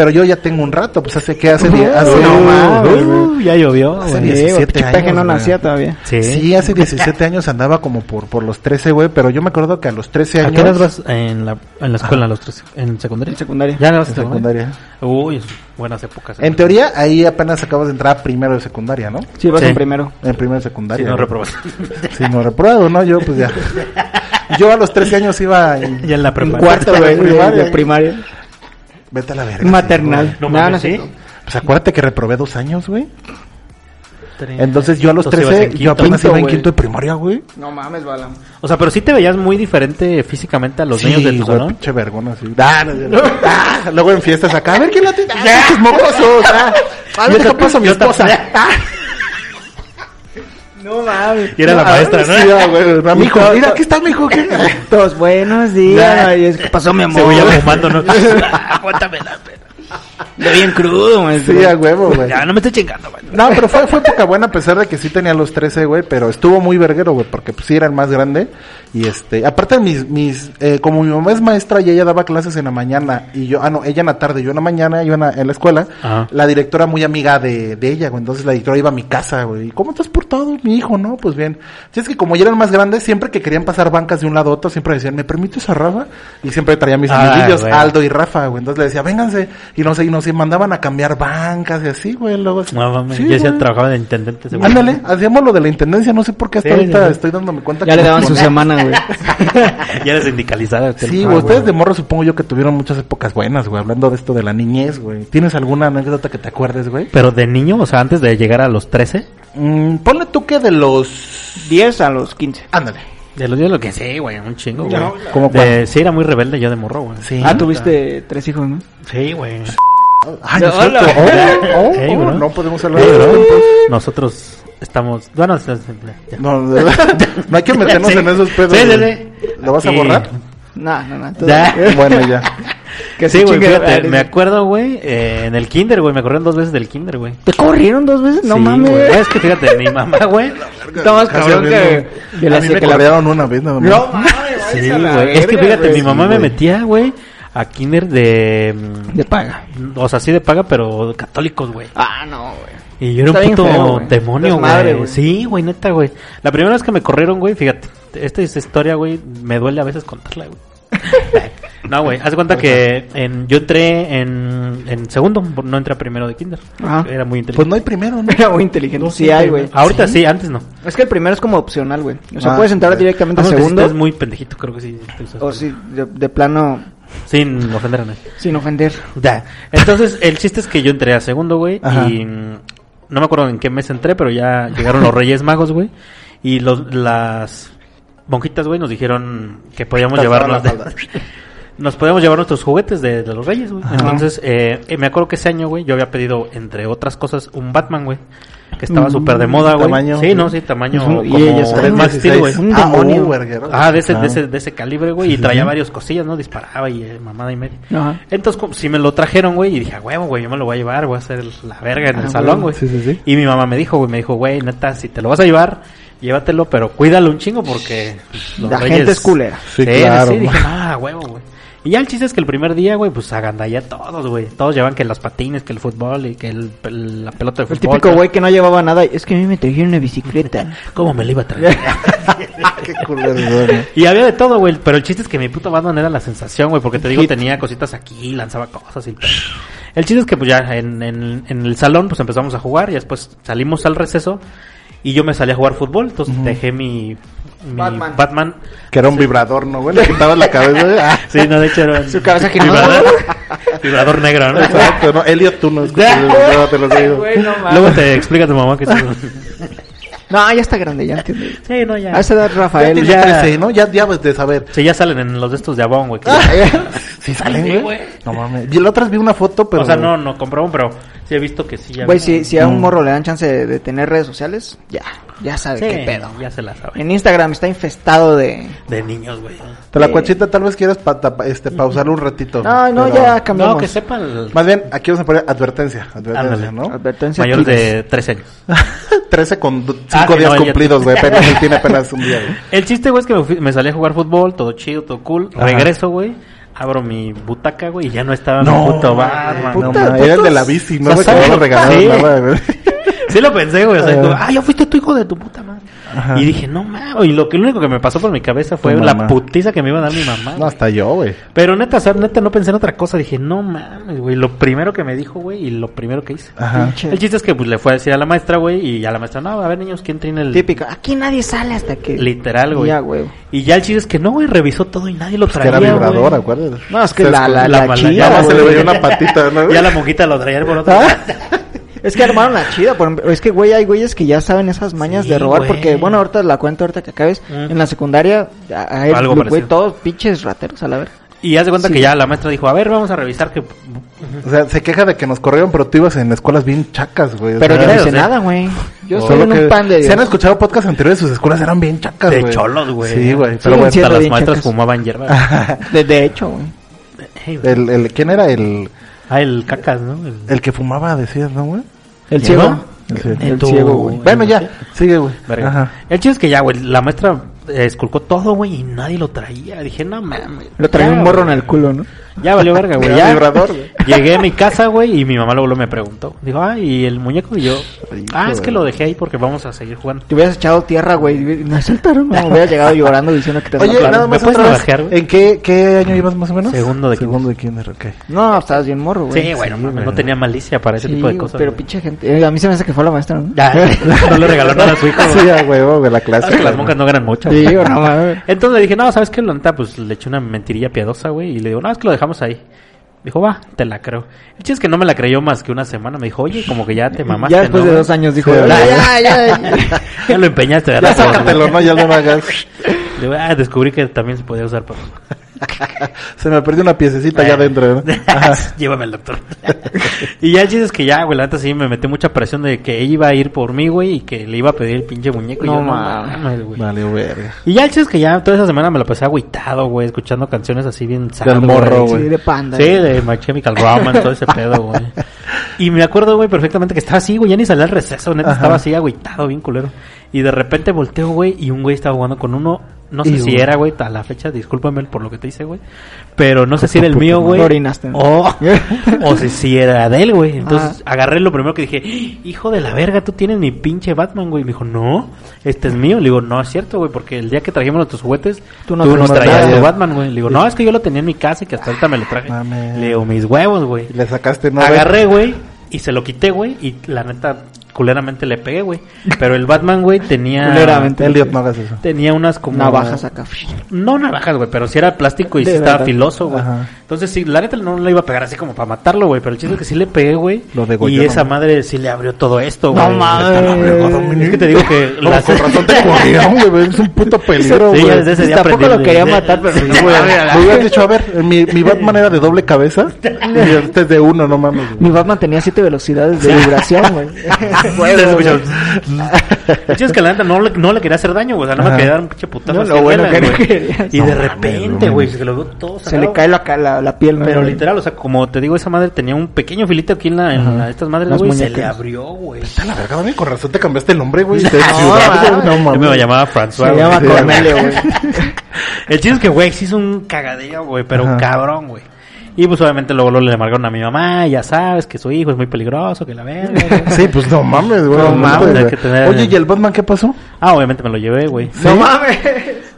Pero yo ya tengo un rato, pues hace que hace 10, hace, no no, mames, Uh, ya llovió, Hace güey. diez. Sí, güey, 17 pinche peje años, no güey. nacía todavía. Sí. Sí, hace 17 años andaba como por, por los 13, güey, pero yo me acuerdo que a los 13 ¿A años... qué edad vas en la, en la escuela, a los 13? ¿En secundaria? En secundaria. ¿Ya vas En en secundaria? secundaria. Uy, buenas épocas. En teoría, ahí apenas acabas de entrar a primero de secundaria, ¿no? Sí, vas Sí. en primero. En primero de secundaria. Si no reprobas. Si no reprobado, ¿no? Yo, pues ya. Yo a los 13 años iba en... ya en la En prepa. cuarto, güey, de, primaria. de primaria. Vete a la verga. Maternal. No No, no. ¿sí? Pues acuérdate que reprobé dos años, güey. Entonces yo a los Entonces ibas 13, en yo apenas iba en güey. quinto de primaria, güey. No mames, Balam. O sea, pero sí te veías muy diferente físicamente a los niños de tu güey, salón. pinche vergona, así. Ah, no, no, ah, luego en fiestas acá, a ver quién la tiene. Ah, pinches mocosos. Ah, a ver, deja paso a mi esposa. No mames. Y era la maestra, ¿no? Sí, güey. Mijo, mira, aquí está mi hijo. ¿qué? Todos buenos días. Y es que pasó mi amor. Se veía fumando, ¿no? Aguántame la pena. De bien crudo, maestro. Sí, a huevo, güey. Ya, no me estoy chingando, güey. No, pero fue, fue época buena a pesar de que sí tenía los 13, güey, pero estuvo muy verguero, güey, porque pues sí era el más grande. Y este, aparte mis, mis, eh, como mi mamá es maestra y ella daba clases en la mañana y yo, ah no, ella en la tarde, yo en la mañana, yo en la, en la escuela, Ajá. la directora muy amiga de, de ella, güey, entonces la directora iba a mi casa, güey, ¿y cómo te has portado, mi hijo? No, pues bien. Si es que como ya eran más grandes, siempre que querían pasar bancas de un lado a otro, siempre decían, ¿me permites a Rafa? Y siempre traía mis Ah, amiguillos, güey. Aldo y Rafa, güey, entonces le decía, vénganse, y no sé, y nos mandaban a cambiar bancas y así, güey, luego así. No mames, Sí, yo güey. trabajaba de intendente. seguro. Ándale, hacíamos lo de la intendencia, no sé por qué hasta Sí, ahorita sí, sí. estoy dándome cuenta Ya que le nos daban su semana, güey. ya eres sindicalizada. Sí, Ah, güey, ustedes de morro supongo yo que tuvieron muchas épocas buenas, güey, hablando de esto de la niñez, güey. ¿Tienes alguna anécdota que te acuerdes, güey? Pero de niño, o sea, antes de llegar a los 13, Mm, ponle tú que de los... 10 a los 15. Ándale. de los días lo que sí, güey, un chingo, güey. No, ¿Cómo De- Sí, era muy rebelde yo de morro, güey. Sí. Ah, tuviste tres hijos, ¿no? Sí, güey. Ay, No, hola. Oh, oh, Hey, oh, no podemos hablar Hey, de eso. Nosotros estamos... Bueno, ya. No, de verdad, no hay que meternos Sí. en esos pedos. Sí, sí. ¿Lo vas a borrar? No, no, no. Ya. Bueno, ya. Que Sí, güey, fíjate, me acuerdo, güey, eh, en el kinder, güey, me corrieron dos veces del kinder, güey. ¿Te corrieron dos veces? No Sí, mames. güey. Es que fíjate, mi mamá, güey. Casi cabrón que... de la a mí me que la- corrieron una vez nada más. No mames, Sí, güey. Es que fíjate, güey. mi mamá Sí, me güey. metía, güey, a kinder de... De paga. O sea, sí de paga, pero católicos, güey. Ah, no, güey. Y yo era Está un puto feo, demonio, güey. Sí, güey, neta, güey. La primera vez que me corrieron, güey, fíjate, esta es historia, güey, me duele a veces contarla, güey. no, güey, haz de cuenta que en, yo entré en, en segundo, no entré a primero de kinder. Ajá. Era muy Pues inteligente. no hay primero, ¿no? Era muy inteligente. No, sí hay, güey. Ahorita sí, antes no. Es que el primero es como opcional, güey. O sea, Ah, puedes entrar directamente Ah, a no, si segundo. estás muy pendejito, creo que sí. O si de, de plano, Sin ofender a nadie. sin ofender. Ya. Entonces, el chiste es que yo entré a segundo, güey. Y mm, no me acuerdo en qué mes entré, pero ya llegaron los Reyes Magos, güey. Y los, las monjitas, güey, nos dijeron que podíamos llevarnos. la nos podíamos llevar nuestros juguetes de, de los Reyes, güey. Entonces, eh, eh, me acuerdo que ese año, güey, yo había pedido, entre otras cosas, un Batman, güey. Que estaba súper de moda, güey. tamaño. Sí, no, sí, tamaño. Es y como eran más Steel, güey. 16. Un Ah, demonio. oh, verguero. Ah, de ese, Claro. de ese, de ese calibre, güey. Y traía varias cosillas, ¿no? Disparaba y eh, mamada y media. Ajá. Entonces, como, si me lo trajeron, güey, y dije, "A huevo, güey, yo me lo voy a llevar, voy a hacer la verga en el Ah, salón, güey. Sí, sí, sí. Y mi mamá me dijo, güey, me dijo, güey, neta, si te lo vas a llevar, llévatelo, pero cuídalo un chingo porque pues, los La reyes... gente es culera. Sí, claro, Sí, dije, ah, huevo, güey. Y ya el chiste es que el primer día, güey, pues agandallé a todos, güey. Todos llevan que las patines, que el fútbol y que el, el- la pelota de El fútbol. típico güey que no llevaba nada. Es que a mí me trajeron una bicicleta. ¿Cómo me lo iba a traer? Qué culero, güey. Y había de todo, güey. Pero el chiste es que mi puto Batman era la sensación, güey. Porque te digo, Hit. tenía cositas aquí, lanzaba cosas y... El chiste es que, pues ya en, en- en el salón, pues empezamos a jugar. Y después salimos al receso. Y yo me salí a jugar fútbol. Entonces dejé mi Batman. Batman. Que era un vibrador, ¿no, güey? Le quitabas la cabeza, güey. Ah, Sí, no, de hecho era Su cabeza girando. vibrador, vibrador negro, ¿no? Exacto, ¿no? Elliot, tú no. Ya, no, te lo digo. Güey, no mames. Luego te explica tu mamá que un- No, ya está grande, ya entiendo. Sí, no, ya. A esa edad, Ya Rafael. tiene ya- 13, ¿no? Ya, ya pues, de saber. Sí, ya salen en los de estos de Avon, güey. que- Sí salen, Sí, güey. güey. No mames. Y la otra vez vi una foto, pero... O sea, no, no compramos, pero sí he visto que sí ya... Güey, si, si a un Mm. morro le dan chance de, de tener redes sociales, ya, ya sabe Sí, qué pedo. ya se la sabe. En Instagram está infestado de... De niños, güey. Te la cuachita tal vez quieras pa, tapa- este, pausarlo un ratito. No, no, pero- ya cambiamos. No, que sepan el... Más bien, aquí vamos a poner advertencia. Advertencia, Ándale. ¿no? Advertencia. Kids. de 13 años. 13 con 5 Ah, días no, cumplidos, güey. Apenas él tiene apenas un día, güey. El chiste, güey, es que me, fui- me salí a jugar fútbol, todo chido, todo cool. Ajá. Regreso, güey. Abro mi butaca, güey, y ya no estaba No, mi puto Batman. No, era el de la bici, no O me sea, acababa de ¿sabes? regalar Sí. nada, güey. Sí lo pensé, güey. O sea, Ah. como, ah, ya fuiste tu hijo de tu puta madre. Ajá. Y dije, no mames. Y lo que lo único que me pasó por mi cabeza fue la putiza que me iba a dar mi mamá. No, hasta yo, güey. Pero neta, o sea, neta, no pensé en otra cosa. Dije, no mames, güey. Lo primero que me dijo, güey, y lo primero que hice. Ajá. El chiste es que pues le fue a decir a la maestra, güey, y a la maestra, no, a ver, niños, ¿quién tiene el. Típica. Aquí nadie sale hasta que. Literal, güey. Ya, güey. Y ya el chiste es que no, güey, revisó todo y nadie lo Pues que traía. era vibrador, acuérdate. No, es que Se la, la, la la, chida, Nada más se le una patita, ¿no? Ya la monjita lo traía por otro. ¿Ah? Es que armaron la chida. Por ejemplo, es que, güey, hay güeyes que ya saben esas mañas Sí, de robar. güey. Porque, bueno, ahorita la cuento, ahorita que acabes. Mm. En la secundaria, él, Algo güey, parecido. todos pinches rateros, a la ver. Y haz de cuenta Sí. que ya la maestra dijo, a ver, vamos a revisar que... O sea, se queja de que nos corrieron, pero tú ibas en escuelas bien chacas, güey. Pero yo no hice nada, güey. Yo solo soy en que- un pan de Si han Dios. escuchado podcasts anteriores, sus escuelas eran bien chacas, De güey. cholos, güey. Sí, güey. Sí, Pero bueno. Hasta las maestras chacas. fumaban hierba. De, de hecho, güey. Ey, güey. el, el, ¿quién era el, Ah, el cacas, ¿no? El- el que fumaba, decías, no, güey? El ¿Ciego? El ciego. El ciego, güey. Bueno, ya, sigue, güey. El chiste es que ya, güey, la maestra esculcó todo, güey, y nadie lo traía. Dije, no mames. Lo traía Ya, un morro en el culo, ¿no? Ya valió verga, güey. Ya. vibrador, güey. Llegué a mi casa, güey, y mi mamá luego, me preguntó. Dijo, ah, ¿y el muñeco? Y yo, ah, es que lo dejé ahí porque vamos a seguir jugando. Te hubieras echado tierra, güey. Me asaltaron. No, hubieras llegado llorando diciendo que te Oye, nada ¿Me más puedes vez, navajear, güey? ¿En qué, qué año ibas más o menos? Segundo de Segundo de kinder, ok. No, estabas bien morro, güey. Sí, güey, no, tenía malicia para ese Sí, tipo de cosas. Pero pinche gente. eh, a mí se me hace que fue la maestra, ¿no? Ya, no le regaló nada a su hijo. Sí, güey. a huevo, güey, la clase. que las monjas no ganan mucho. Sí, no. Entonces le dije, no, ¿sabes qué? La pues le eché una mentirilla piadosa, güey. Y le digo, no, es que lo dejamos ahí. Dijo, va, te la creo. El chiste es que no me la creyó más que una semana. Me dijo, oye, como que ya te mamaste, Ya después ¿no, de dos años dijo, ya, ¿verdad? ya, ya, ya. Ya lo empeñaste, Ya ¿verdad? sácatelo, ¿no? Ya no lo hagas. Ah, descubrí que también se podía usar para... Se me perdió una piececita allá adentro, ¿no? Llévame al doctor. y ya el chiste es que ya, güey, la neta sí me metí mucha presión de que ella iba a ir por mí, güey, y que le iba a pedir el pinche muñeco. y No yo, no mames. güey. Vale, verga. Y ya el chiste es que ya toda esa semana me la pasé agüitado, güey, escuchando canciones así bien sad, Del morro, güey. güey. Sí, de panda. Sí, güey. de My Chemical Romance, todo ese pedo, güey. Y me acuerdo, güey, perfectamente que estaba así, güey, ya ni salía al receso, neta, Ajá. estaba así agüitado, bien culero. Y de repente volteo, güey, y un güey estaba jugando con uno, no sé Y, si era, güey, a la fecha, discúlpame por lo que te hice, güey. Pero no sé si era el mío, güey. O, o si, si era de él, güey. Entonces Ah. agarré lo primero que dije, hijo de la verga, tú tienes mi pinche Batman, güey. Me dijo, no, este es mío. Le digo, no, es cierto, güey, porque el día que trajimos nuestros juguetes, Tú tú, no nos trajiste traías nada. tu Batman, güey. Le digo, no, es que yo lo tenía en mi casa y que hasta ahorita me lo traje. Mames. Le digo, mis huevos, güey. Le sacaste, ¿no? Agarré, güey, y se lo quité, güey, y la neta, culeramente le pegué, güey. Pero el Batman, güey, tenía... Culeramente. Elliot, no hagas eso. Tenía unas como... Navajas acá. No navajas, güey, pero si era plástico y De sí estaba filoso, güey. Entonces sí, la neta no le iba a pegar así como para matarlo, güey, pero el chiste es que sí le pegué, güey. Lo degolló, Y esa ¿no? madre sí le abrió todo esto, No güey. mames. Es que te digo que No, las- con razón te corrieron, güey. Es un puto peligro, Sí, güey. desde ese día Tampoco lo quería matar, pero Sí, no güey. Me hubieras dicho, a ver, mi, mi Batman era de doble cabeza y este es de uno, no mames. Mi Batman tenía siete velocidades de vibración, güey. Chiste es que la neta no le, no le quería hacer daño, güey. O sea, no me quería dar un pinche putazo. No, lo bueno. Y No de repente, güey, se lo vio todo Se le cae la, ca- la, la piel. Pero literal, o sea, como te digo, esa madre tenía un pequeño filito aquí en, la, en la- estas madres, Las güey, se le abrió, güey. A la verga, mami, con razón te cambiaste el nombre, güey. No. No Yo me mames. llamaba François. Se llama Cornelio, güey. El chiste es que, güey, sí hizo un cagadillo, güey, pero cabrón, güey. Y pues obviamente luego, luego le marcaron a mi mamá, ya sabes que su hijo es muy peligroso, que la verga. Sí, pues no mames, güey. No mames, güey. hay que tener- Oye, ¿y el Batman qué pasó? Ah, obviamente me lo llevé, güey. No mames.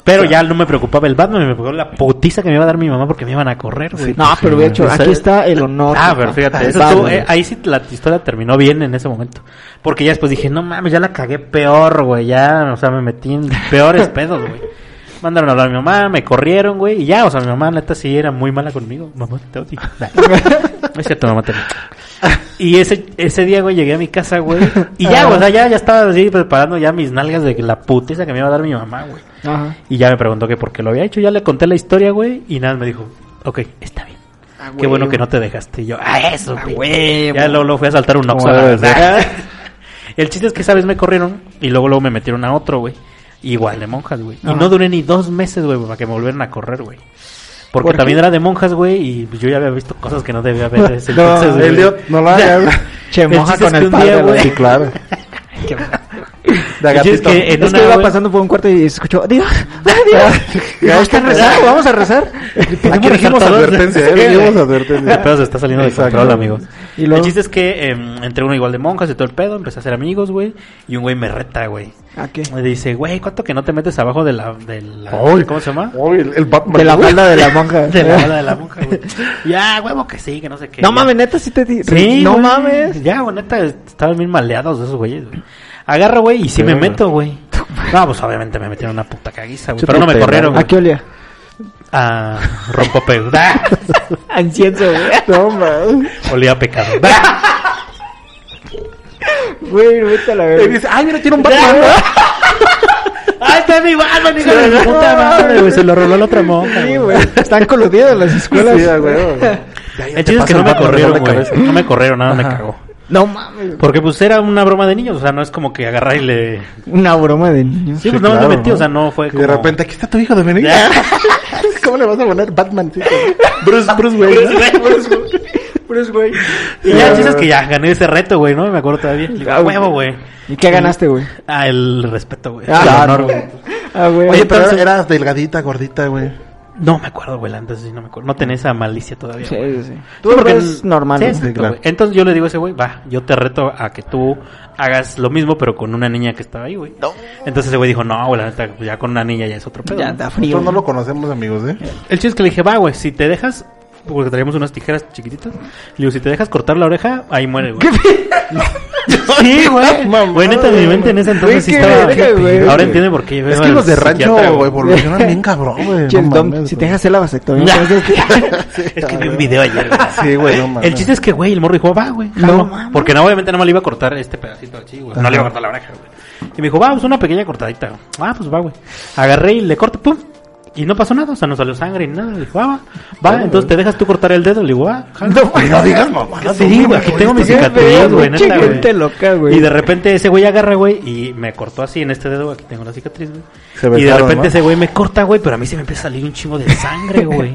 Pero ya no me preocupaba el Batman, me preocupaba la putiza que me iba a dar mi mamá porque me iban a correr, güey. No, pero de hecho, aquí está el honor. Ah, pero fíjate, eso estuvo- eh, ahí sí la historia terminó bien en ese momento. Porque ya después dije, no mames, ya la cagué peor, güey. Ya, o sea, me metí en peores pedos, güey. Mandaron a hablar a mi mamá, me corrieron, güey. Y ya, o sea, mi mamá neta sí era muy mala conmigo. Mamá, te odio. No es cierto, mamá, te odio. Y ese, ese día, güey, llegué a mi casa, güey. Y ya, o sea, ya, ya estaba así preparando ya mis nalgas de la putiza que me iba a dar mi mamá, güey. Ajá. Y ya me preguntó que por qué lo había hecho. Ya le conté la historia, güey. Y nada, me dijo, ok, está bien. Ah, Qué bueno que no te dejaste. Y yo, ah, eso, Ah, güey. Ya luego, luego fui a saltar un Oxxo. La verdad. El chiste es que esa vez me corrieron y luego luego me metieron a otro, güey. Igual de monjas, güey. Y no duré ni dos meses, güey, para que me volvieran a correr, güey. Porque también era de monjas, güey, y pues yo ya había visto cosas que no debía ver desde No, entonces, güey. Elliot, no lo hagas. Che, chiste con el un padre, día, güey. Sí, claro. es que en Es que iba pasando por un cuarto y escuchó, Dios, Dios. Vamos a rezar, vamos a rezar. Aquí dijimos advertencia, ¿eh? Dijimos advertencia. El pedo se está saliendo de control, amigos. Y luego- El chiste es que em, entre uno igual de monjas y todo el pedo, empecé a hacer amigos, güey. Y un güey me reta, güey. ¿A qué? Me dice, güey, ¿cuánto que no te metes abajo de la... De la. ¿Cómo se llama? Uy, el, el Batman. De la falda de la monja. De la bola de la monja, güey. Ya, huevo que sí, que no sé qué. No mames, neta, sí te di. Sí, no mames. Ya, güey, neta, estaban bien maleados esos güeyes, güey. Agarro, güey, y sí me meto, güey. No, pues obviamente me metieron una puta caguiza, güey. Pero no me corrieron, ¿A güey. qué olía? A rompope. A incienso, güey. No, man. Olía a pecado. Güey, vete a la Y verga. dice, ay, mira, tiene un Batman. ¡Ay, está mi Batman, hijo de puta madre, güey! Se lo roló la otra monja, Sí, güey. güey. Están coludidos las escuelas. Sí, a huevo. El chiste es que no me corrieron, güey. No me corrieron, nada me cagó. No mames. Porque pues era una broma de niños, o sea, no es como que agarrar y le... Una broma de niños. Sí, pues Sí, no claro, me metí, ¿no? o sea, no fue Y como... de repente, aquí está tu hijo de. Ya. ¿Cómo le vas a poner Batman? Sí, Bruce, Bruce Wayne. Bruce, güey. Y ya, el chiste es que ya gané ese reto, güey, ¿no? Me acuerdo todavía. Le digo, Ah, "A huevo, güey. ¿Y qué ganaste, güey? Ah, el respeto, güey. Ah, el claro. honor, güey. Ah, güey. Oye, pero Entonces- eras delgadita, gordita, güey. No me acuerdo, güey, antes sí no me acuerdo. No tenía esa malicia todavía. Sí, güey. sí, sí. Sí, Tú lo porque normal, Sí, ¿no? exacto, Sí, claro. güey. Entonces yo le digo a ese güey, va, yo te reto a que tú hagas lo mismo, pero con una niña que estaba ahí, güey. Entonces ese güey dijo, no, güey, la neta, pues ya con una niña ya es otro pedo. Ya ¿no? da frío. Nosotros no lo conocemos, amigos, ¿eh? El chiste es que le dije, va, güey, si te dejas, porque traíamos unas tijeras chiquititas, le digo, si te dejas cortar la oreja, ahí muere, güey. Sí, güey. Güey, neta, mi mente en ese entonces sí estaba... Ahora entiende por qué Es que los de rancho, güey, evolucionan bien cabrón, güey. Si te dejas hacer la vasectomía. Es que vi un video ayer, güey. Sí, güey, no mames. El chiste es que, güey, el morro dijo, va, güey. No jalo". mames. Porque no, obviamente no me le iba a cortar este pedacito así, güey. No le iba a cortar la oreja, güey. Y me dijo, va, pues una pequeña cortadita. Ah, pues va, güey. Agarré y le corto, pum. Y no pasó nada, o sea, no salió sangre ni nada. Le dijo, ah, va, va, entonces te dejas tú cortar el dedo. Le digo, ah, jalo. Güey, no digas mamá. Sí, güey, aquí tengo mi cicatriz, güey, neta, güey. gente loca, güey. Y de repente ese güey agarra, güey, y me cortó así en este dedo, aquí tengo la cicatriz, güey. Se Y de repente ¿no? ese güey me corta, güey, pero a mí se me empieza a salir un chingo de sangre, güey.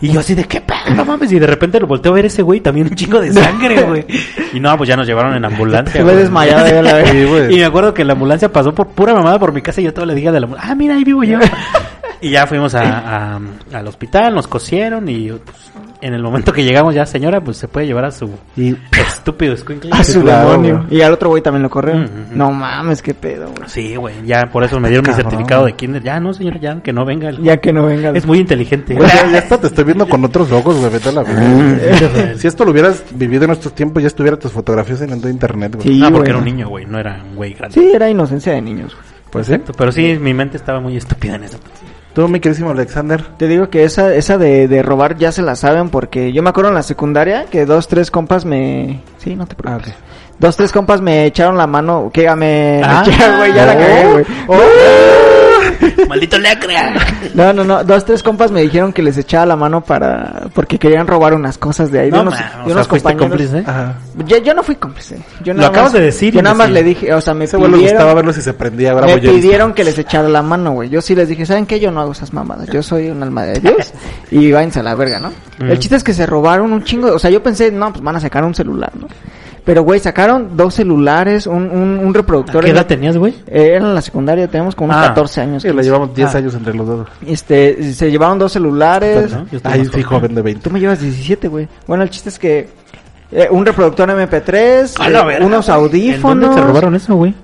Y yo así de, ¿qué pedo? No mames. Y de repente lo volteo a ver ese güey, también un chingo de sangre, güey. Y no, pues ya nos llevaron en ambulancia. Güey. desmayado güey. Y me acuerdo que la ambulancia pasó por pura mamada por mi casa y yo todo le dije a la ambulancia, ah, mira, ahí vivo yo. Y ya fuimos a, a- al hospital, nos cosieron y pues, en el momento que llegamos ya, señora, pues se puede llevar a su Y estúpido escuincle. A su demonio. Y al otro güey también lo corrió. Ujú. No mames, qué pedo, güey. Sí, güey, ya por eso me dieron mi certificado de kinder. Ya, no, señora, ya, que no venga. el- Ya que no venga. Es muy inteligente. Güey, ya, ya hasta te estoy viendo con otros ojos, güey, vete a la verga. Si esto lo hubieras vivido en estos tiempos, ya estuviera tus fotografías en el internet, güey. Sí, no, porque güey. era un niño, güey, no era un güey grande. Sí, era inocencia de niños, güey. Pues sí. Exacto, pero sí, mi mente estaba muy estúpida en eso. Tú, mi querísimo Alexander. Te digo que esa, esa de, de robar ya se la saben porque yo me acuerdo en la secundaria que dos, tres compas me... Sí, no te preocupes. Ah. Dos, tres compas me echaron la mano, que me... Ah. Ya, güey, ya la Oh. cagué, güey. ¡Maldito lacra! No, no, no, dos, tres compas me dijeron que les echaba la mano para... porque querían robar unas cosas de ahí. de No, unos, de o sea, unos fuiste compañeros. cómplice. Ajá. Yo, yo no fui cómplice. Yo Lo nada acabas más- de decir, Yo nada más le dije, o sea, me Ese le gustaba pidieron... verlo si se prendía, Me pidieron que les echara la mano, güey. Yo sí les dije, ¿saben qué? Yo no hago esas mamadas. Yo soy un alma de Dios. y váyanse a la verga, ¿no? Mm. El chiste es que se robaron un chingo. O sea, yo pensé, no, pues van a sacar un celular, ¿no? Pero, güey, sacaron dos celulares, un, un, un ¿A reproductor. qué en- edad tenías, güey? Eh, era en la secundaria, tenemos como unos Ah. 14 años. Sí, le 15. llevamos 10 Ah. años entre los dos. Este, se llevaron dos celulares. ¿No? Yo estoy Ay, sí, joven. de 20. Tú me llevas 17, güey. Bueno, el chiste es que eh, un reproductor MP3, A la eh, verga, unos audífonos. ¿En dónde te robaron eso, güey?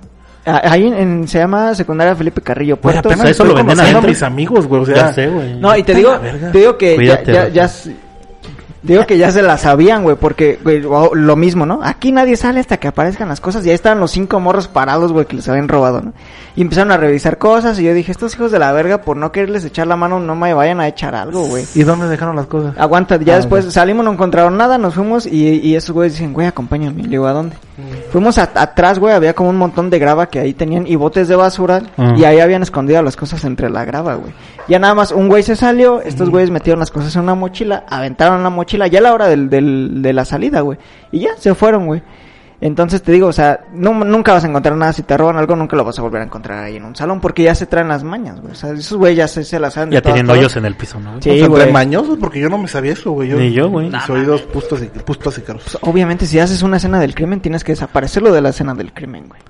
Ah, Ahí en, en- se llama secundaria Felipe Carrillo. Apenas eso lo venden a mis amigos, güey, o sea... ya sé, güey. No, y te digo, a la te digo que Cuídate, ya, ya, ya digo que ya se la sabían, güey, porque güey, lo mismo, ¿no? Aquí nadie sale hasta que aparezcan las cosas y ahí estaban los cinco morros parados, güey, que les habían robado, ¿no? Y empezaron a revisar cosas y yo dije, estos hijos de la verga, por no quererles echar la mano, no me vayan a echar algo, güey. ¿Y dónde dejaron las cosas? Aguanta, ya Ah, después salimos, no encontraron nada, nos fuimos y, y esos güeyes dicen, güey, acompáñame. Le digo, ¿a dónde? Fuimos a- atrás, güey, había como un montón de grava que ahí tenían y botes de basura Ah. y ahí habían escondido las cosas entre la grava, güey. Ya nada más, un güey se salió, estos güeyes metieron las cosas en una mochila, aventaron la mochila ya a la hora del, del, de la salida, güey. Y ya, se fueron, güey. Entonces te digo, o sea, no, nunca vas a encontrar nada. Si te roban algo, nunca lo vas a volver a encontrar ahí en un salón porque ya se traen las mañas, güey. O sea, esos güeyes ya se, se las de Ya todas, todas. hoyos en el piso, ¿no? Sí, ¿Nos güey. mañosos? Porque yo no me sabía eso, güey. Ni yo, güey. Mis oídos pustos y, pustos y caros. Pues, obviamente, si haces una escena del crimen, tienes que desaparecerlo de la escena del crimen, güey.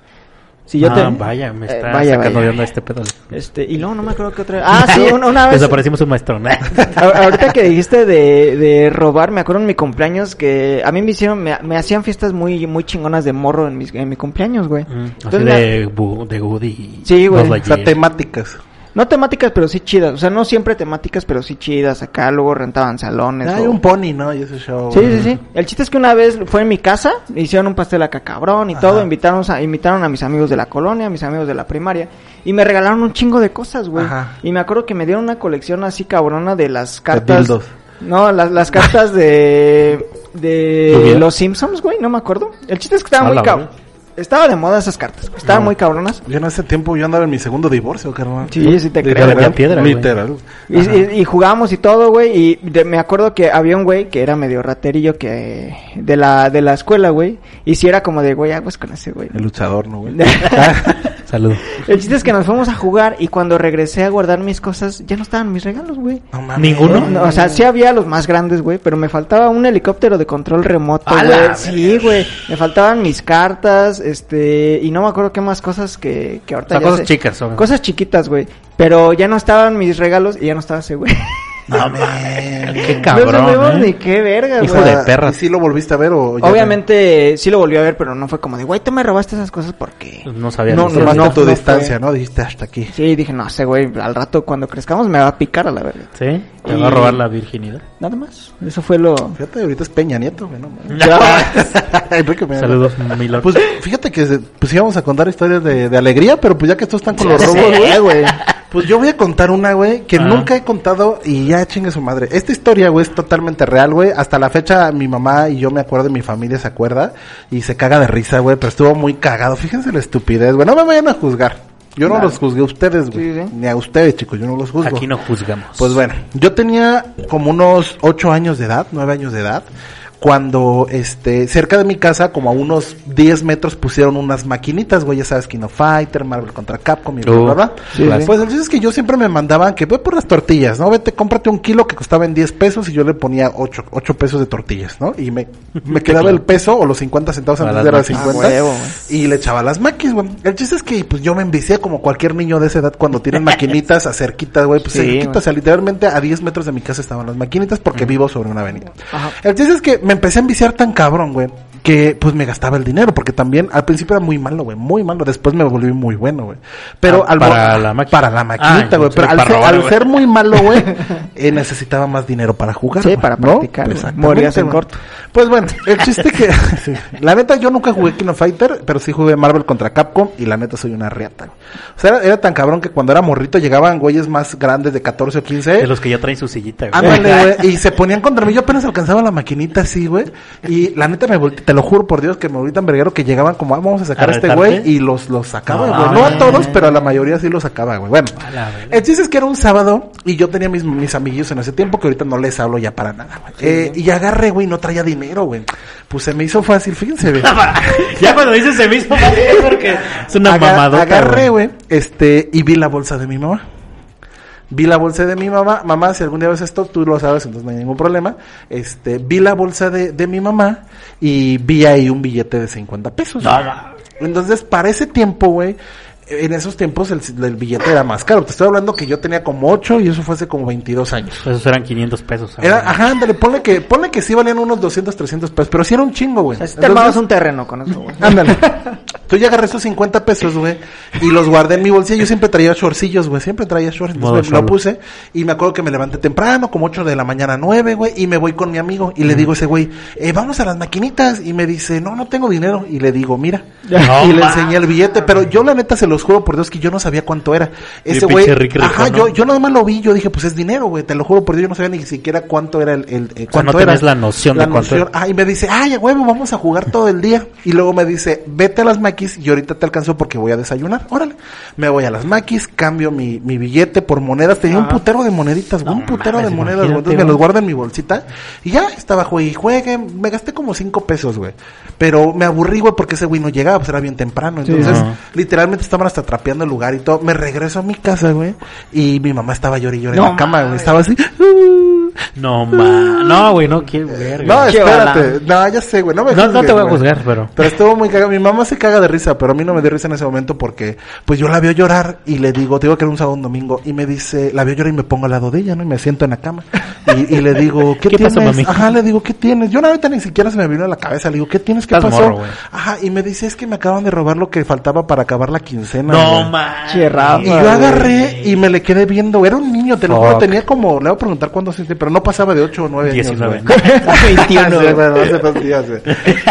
Si yo ah, te... vaya, me Eh, está vaya, sacando vaya. de onda este pedo. Este, y luego no me acuerdo qué otra... Ah, sí, una, una vez... Desaparecimos un maestro. ¿no? Ahorita que dijiste de, de robar, me acuerdo en mi cumpleaños que a mí me hicieron, me, me hacían fiestas muy, muy chingonas de morro en, mis, en mi cumpleaños, güey. Mm, Así Entonces, me- de, Bu- de Woody. Sí, güey. O sea, temáticas. No temáticas, pero sí chidas. O sea, no siempre temáticas, pero sí chidas. Acá luego rentaban salones. Hay o- un pony, ¿no? Y ese show. Sí, sí, sí. El chiste es que una vez fue en mi casa, hicieron un pastel acá cabrón y todo, invitaron a, invitaron a mis amigos de la colonia, a mis amigos de la primaria, y me regalaron un chingo de cosas, güey. Ajá. Y me acuerdo que me dieron una colección así cabrona de las cartas. dildos. no, las, las cartas de. de los Simpsons, güey, no me acuerdo. El chiste es que estaba A muy cabrón. Estaba de moda esas cartas, güey, estaban muy cabronas. Yo en ese tiempo yo andaba en mi segundo divorcio, carnal. Sí, sí te creo, Literal, piedra, güey. Literal. Y, y, y jugamos y todo, güey. Y de- me acuerdo que había un güey que era medio raterillo que de la, de la escuela, güey. Y si era como de, güey, aguas con ese güey. El luchador, ¿no, güey? Salud. El chiste es que nos fuimos a jugar y cuando regresé a guardar mis cosas, ya no estaban mis regalos, güey. No mames. ¿Ninguno? No, o sea, sí había los más grandes, güey, pero me faltaba un helicóptero de control remoto, ¡A güey. Sí, güey. Me faltaban mis cartas, este, y no me acuerdo qué más cosas que, que O ahorita sea, ya cosas sé. chicas. son. Cosas chiquitas, güey. Pero ya no estaban mis regalos y ya no estaba ese, güey. No mames. Qué no cabrón. sabemos ¿eh? ni qué verga, Hijo güey. de perra. ¿Y sí lo volviste a ver o ya Obviamente sí lo volví a ver, pero no fue como de, güey, tú me robaste esas cosas porque... No sabía. No, qué no, no. tu fue. distancia, ¿no? Dijiste hasta aquí. Sí, dije, no sé, güey, al rato cuando crezcamos me va a picar a la verga. Sí, te Y- va a robar la virginidad. Nada más. Eso fue lo... Fíjate, ahorita es Peña Nieto, güey, no. Enrique Peña. Saludos. Pues fíjate que pues íbamos a contar historias de, de alegría, pero pues ya que estos están con los robos, güey, güey. Pues yo voy a contar una, güey, que Ajá. nunca he contado y ya chingue su madre. Esta historia, güey, es totalmente real, güey. Hasta la fecha mi mamá y yo me acuerdo, mi familia se acuerda y se caga de risa, güey, pero estuvo muy cagado. Fíjense la estupidez, güey. No me vayan a juzgar. Yo no los juzgué a ustedes, güey. Sí, sí. Ni a ustedes, chicos, yo no los juzgo. Aquí no juzgamos. Pues bueno, yo tenía como unos ocho años de edad, nueve años de edad, cuando este cerca de mi casa, como a unos 10 metros, pusieron unas maquinitas, güey, ya sabes, Kino Fighter, Marvel contra Capcom y bla, Uh, bla, bla. sí, sí. Pues el chiste es que yo siempre me mandaban que ve por las tortillas, ¿no? Vete, cómprate un kilo que costaba en 10 pesos y yo le ponía 8, ocho pesos de tortillas, ¿no? Y me, me quedaba el peso o los 50 centavos antes las de las maquis. 50 Ah, huevo, y le echaba las maquis, güey. El chiste es que pues yo me envicié como cualquier niño de esa edad cuando tienen maquinitas a cerquita, güey. Pues Sí, cerquita, o sea, literalmente a 10 metros de mi casa estaban las maquinitas porque vivo sobre una avenida. Ajá. El chiste es que me empecé a enviciar tan cabrón, güey, que pues me gastaba el dinero porque también al principio era muy malo, güey, muy malo. Después me volví muy bueno, güey. Pero Ah, al para la. Para la maquinita, güey. pero al, para ser, robar, al güey. ser muy malo, güey, eh, necesitaba más dinero para jugar. Sí, para ¿no? practicar. Exactamente, Morías en corto. Pues bueno, el chiste que... sí. La neta, yo nunca jugué King of Fighter, pero sí jugué Marvel contra Capcom y la neta soy una riata. güey. O sea, era, era tan cabrón que cuando era morrito llegaban güeyes más grandes de 14 o 15. De los que ya traen su sillita, güey. Ándale, güey. Y se ponían contra mí. Yo apenas alcanzaba la maquinita así, güey. Y la neta me volteé, te lo juro por Dios que me tan verguero que llegaban como, ah, vamos a sacar ¿A a este güey. Y los, los sacaba, No, güey. No, a todos, pero a la mayoría sí los sacaba, güey. Bueno. El chiste es que era un sábado y yo tenía mis, mis amiguillos en ese tiempo que ahorita no les hablo ya para nada, güey. Eh, y agarré, güey, no traía dinero, güey. Pues se me hizo fácil, fíjense, güey. ya cuando dices se mismo, porque es una Aga- mamadota. Agarré, güey, este, y vi la bolsa de mi mamá. Vi la bolsa de mi mamá. Mamá, si algún día ves esto, tú lo sabes, entonces no hay ningún problema. Este, vi la bolsa de, de mi mamá y vi ahí un billete de 50 pesos. No, Entonces, para ese tiempo, güey, en esos tiempos el, el billete era más caro. Te estoy hablando que yo tenía como 8 y eso fue hace como 22 años. Esos eran 500 pesos. Era, ajá, ándale, ponle que, ponle que sí valían unos 200, 300 pesos, pero sí era un chingo, güey. O sea, si te armabas Entonces- un terreno con eso, güey. Ándale. Entonces ya agarré esos 50 pesos, güey, y los guardé en mi bolsillo. Yo siempre traía shortcillos, güey, siempre traía shorts. Modo Entonces me lo puse y me acuerdo que me levanté temprano, como 8 de la mañana, 9, güey, y me voy con mi amigo y le digo a ese güey, eh, vamos a las maquinitas. Y me dice, no, no tengo dinero. Y le digo, mira. No, y le enseñé el billete, pero yo la neta se los juro por Dios que yo no sabía cuánto era. Ese güey, ajá, ¿no? yo, yo nada más lo vi, yo dije, pues es dinero, güey, te lo juro por Dios, yo no sabía ni siquiera cuánto era el, el eh, cuánto no era. tenías la noción de cuánto era. Ah, y me dice, ay, huevo, vamos a jugar todo el día. Y luego me dice, vete a las maquis y ahorita te alcanzo porque voy a desayunar. Órale. Me voy a las maquis, cambio mi, mi billete por monedas. Tenía un putero de moneditas, güey, No un putero mames, de monedas, güey. Entonces me güey. los guardo en mi bolsita. Y ya estaba juegue y juegue. Me gasté como cinco pesos, güey. Pero me aburrí, güey, porque ese güey no llegaba, pues era bien temprano. Entonces, literalmente estaban hasta trapeando el lugar y todo. Me regreso a mi casa, güey. Y mi mamá estaba llorando y llorando No en la cama, güey. Estaba así. "Uh". No, ma. No, güey, no quiero ver. No, espérate. No, ya sé, güey. No, me No, no te voy a güey. juzgar, pero- Pero estuvo muy cagado. Mi mamá se caga de risa, pero a mí no me dio risa en ese momento porque, pues yo la veo llorar y le digo, te digo que era un sábado un domingo, y me dice, la veo llorar y me pongo al lado de ella, ¿no? Y me siento en la cama. Y, y le digo, ¿qué, ¿Qué tienes? pasó, mami? Ajá, le digo, ¿qué tienes? Yo ahorita ni siquiera se me vino a la cabeza. Le digo, ¿qué tienes? ¿Qué Estás pasó? morro. Ajá, y me dice, es que me acaban de robar lo que faltaba para acabar la quincena. No, güey". ma. Che, Rafa, Y yo agarré y me le quedé viendo. Era un niño, te lo juro, tenía como, le voy a preguntar cuándo sentí, pero no pasaba de 8 o 9 años. 19. güey. 21. Sí, bueno, hace dos días, güey.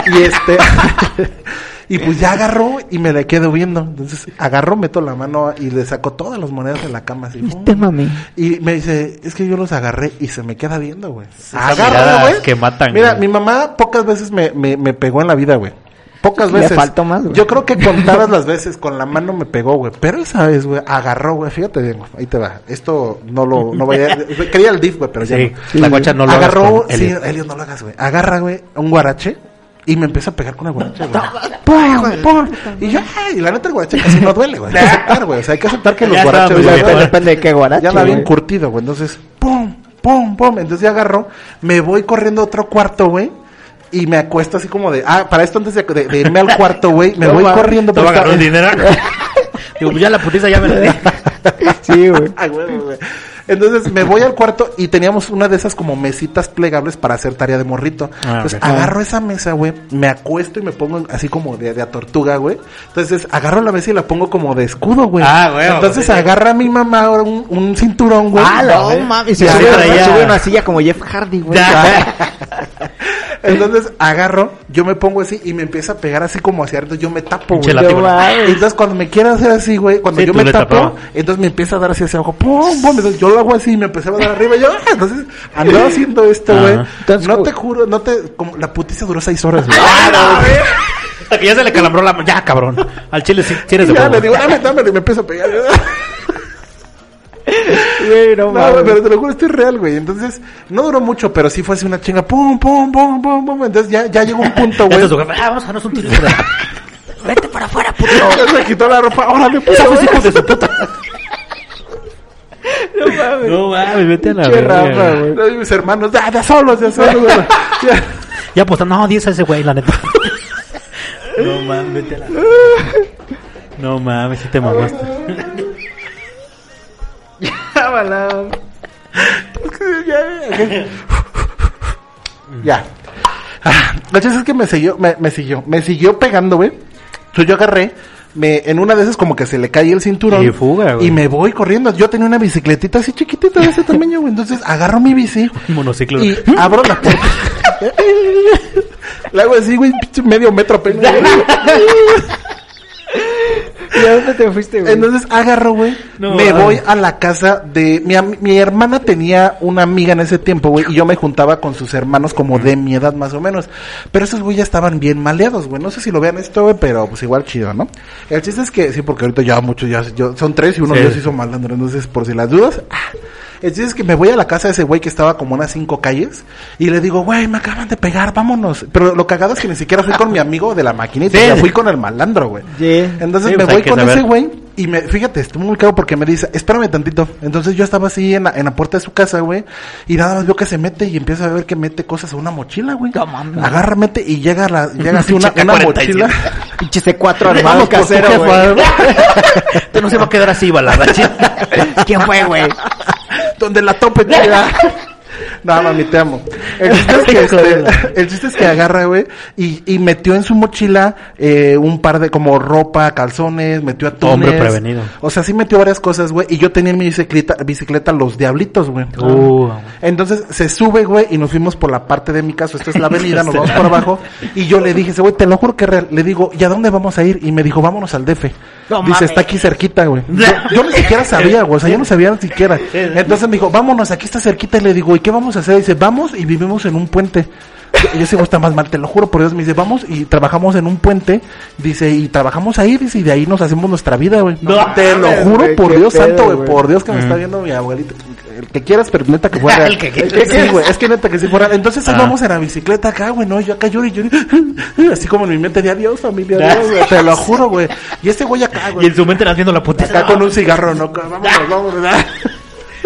Y este. y pues ya agarró y me le quedo viendo. Entonces agarró, meto la mano y le saco todas las monedas de la cama así. ¡pum! ¿Viste, mami? Y me dice, es que yo los agarré y se me queda viendo, güey. Esas miradas que matan, Mira, güey. mi mamá pocas veces me, me, me pegó en la vida, güey. Pocas Le veces. faltó más, güey. Yo creo que contadas las veces con la mano me pegó, güey. Pero esa vez, güey, agarró, güey. Fíjate bien, güey. Ahí te va. Esto no lo, no vaya. Quería el DIF, güey, pero ya Sí, no. la guacha no lo hagas Agarró, con sí, Elliot. Elliot, no lo hagas, güey. Agarra, güey, un guarache y me empieza a pegar con el guarache, güey. ¡Pum, pum! Y yo, ay, la neta el guarache casi no duele, güey. Hay que aceptar, güey. O sea, hay que aceptar que los Ya guaraches bien. Depende de qué guarache, Ya la había güey. encurtido, güey. Entonces, pum, pum, pum. Entonces ya agarró, me voy corriendo a otro cuarto, güey. Y me acuesto así como de, ah, para esto antes de, de- de irme al cuarto, güey, me voy corriendo. Te va a pero agarrar el está- dinero. Digo, pues ya la putiza ya me la di. Sí, güey. Entonces me voy al cuarto y teníamos una de esas como mesitas plegables para hacer tarea de morrito. Ah, Entonces agarro esa mesa, güey, me acuesto y me pongo así como de, de a tortuga, güey. Entonces agarro la mesa y la pongo como de escudo, güey. Ah, güey, Entonces sí. agarra a mi mamá ahora un, un cinturón, güey. Ah, no mames. Se sube, ya, ya. se sube una silla como Jeff Hardy, güey. Entonces agarro, yo me pongo así y me empieza a pegar así como hacia arriba, yo me tapo, güey. No mames. Entonces cuando me quiero hacer así, güey, cuando Sí, yo me tapo, entonces me empieza a dar así hacia abajo, pum, pum, entonces yo lo hago así y me empezaba a dar arriba yo, ah, entonces andaba haciendo esto, güey. No te juro, no te, como la putiza duró seis horas, güey. Hasta que ya se le calambró la... Ya, cabrón. Al chile sí, Y de ya le digo, dame, dame, y me empiezo a pegar. Güey, no No, güey, pero te lo juro, esto es real, güey. Entonces, no duró mucho, pero sí fue así una chinga, pum, pum, pum, pum, pum. Entonces ya, ya llegó un punto, güey. Entonces, ah, vamos a darnos un tiro. Vete para afuera, puto. Ya se quitó la ropa, órale. Esa fue hijo de su puta. No mames. No mames, vete a la verga, Rafa, güey. No, mis hermanos, ya, ya solos, ya solos, güey. Ya. Ya pues, no, 10 a ese güey, la neta. No mames, vete a la No mames, si te mamaste. Ya. Ah, La es que me siguió, me, me siguió, me siguió pegando, güey. Entonces yo agarré, me, en una de esas como que se le cae el cinturón. Y fuga, güey. Y me voy corriendo. Yo tenía una bicicletita así chiquitita de ese tamaño, güey. Entonces agarro mi bici. Monociclo. Y abro la puerta. Le hago así, güey, medio metro apenas. Güey. ¿Y a dónde te fuiste, güey? Entonces agarro, güey. No, me voy a la casa de mi, mi hermana tenía una amiga en ese tiempo, güey, y yo me juntaba con sus hermanos como de mi edad más o menos. Pero esos güey ya estaban bien maleados, güey. No sé si lo vean esto, güey, pero pues igual chido, ¿no? El chiste es que sí, porque ahorita ya muchos ya yo- son tres y uno Sí. ya se hizo malandro, entonces por si las dudas. ah. El chiste es que me voy a la casa de ese güey que estaba como unas cinco calles y le digo, güey, me acaban de pegar, vámonos. Pero lo cagado es que ni siquiera fui con mi amigo de la maquinita, Sí. sea, fui con el malandro, güey. Sí. Entonces Sí, me pues voy con saber. ese güey y me, fíjate, estuvo muy caro porque me dice, espérame tantito. Entonces yo estaba así en la, en la puerta de su casa, güey, y nada más veo que se mete y empieza a ver que mete cosas a una mochila, güey. Agarra, mete y llega la, llega así una, una K-47. mochila. Pinche C4 armado tu casero, güey. no se va a quedar así, balada. ¿Quién fue, güey? Donde la tope, tía. No, mami, te amo. El chiste es que, este, el chiste es que agarra, güey, y, y metió en su mochila eh, un par de como ropa, calzones, metió atunes. Hombre prevenido. O sea, sí metió varias cosas, güey, y yo tenía en mi bicicleta, bicicleta los diablitos, güey. Uh, Entonces se sube, güey, y nos fuimos por la parte de mi casa. Esta es la avenida, nos vamos por abajo. Y yo le dije, güey, te lo juro que es real. Le digo, ¿y a dónde vamos a ir? Y me dijo, vámonos al DF. No Dice, está aquí cerquita, güey. Yo, yo ni siquiera sabía, güey. O sea, yo no sabía ni siquiera. Entonces me dijo, vámonos, aquí está cerquita. Y le digo, ¿y qué vamos a hacer? Dice, vamos y vivimos en un puente. Y yo güey está más mal, te lo juro por Dios. Me dice, vamos y trabajamos en un puente. Dice, y trabajamos ahí, dice, y de ahí nos hacemos nuestra vida, güey. No te lo juro por Dios pedo, santo, güey. Por Dios que me está viendo mi abuelita. El que quieras, pero neta que fuera. El que quieras. Sí, güey, es que neta que sí fuera. Entonces Ah. vamos en la bicicleta acá, güey, no, yo acá lloro y lloro. Así como en mi mente de adiós, familia, adiós, güey. Te lo juro, güey. Y este güey acá, y güey. en su mente haciendo la puta. Acá con un cigarro, ¿no? Vámonos, vámonos.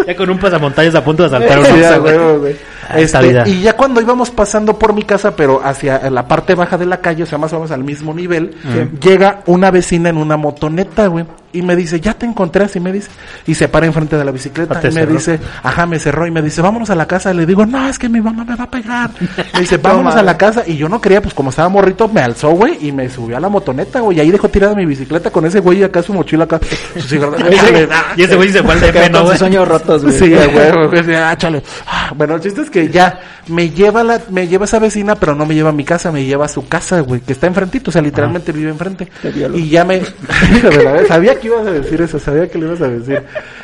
Ya con un pasamontañas a punto de saltar un Sí, Oxxo, a güey. Este, y ya cuando íbamos pasando por mi casa, pero hacia la parte baja de la calle, o sea, más o menos al mismo nivel, llega una vecina en una motoneta, güey. Y me dice, ya te encontré, así me dice. Y se para enfrente de la bicicleta Ah, y me cerró. dice, ajá, me cerró y me dice, vámonos a la casa. Le digo, no, es que mi mamá me va a pegar. Me dice, vámonos a la casa. Y yo no quería, pues como estaba morrito, me alzó, güey, y me subió a la motoneta, güey. Y ahí dejó tirada mi bicicleta con ese güey y acá su mochila acá. Su Y ese güey se fue al DF, ¿no, sus sueños rotos, güey. Sí, güey, ah, chale. Ah, Bueno, el chiste es que ya me lleva la, me lleva esa vecina, pero no me lleva a mi casa, me lleva a su casa, güey, que está enfrentito, o sea, literalmente vive enfrente. Y ya me, Hijo de la vez, sabía que ibas a decir eso, sabía que le ibas a decir.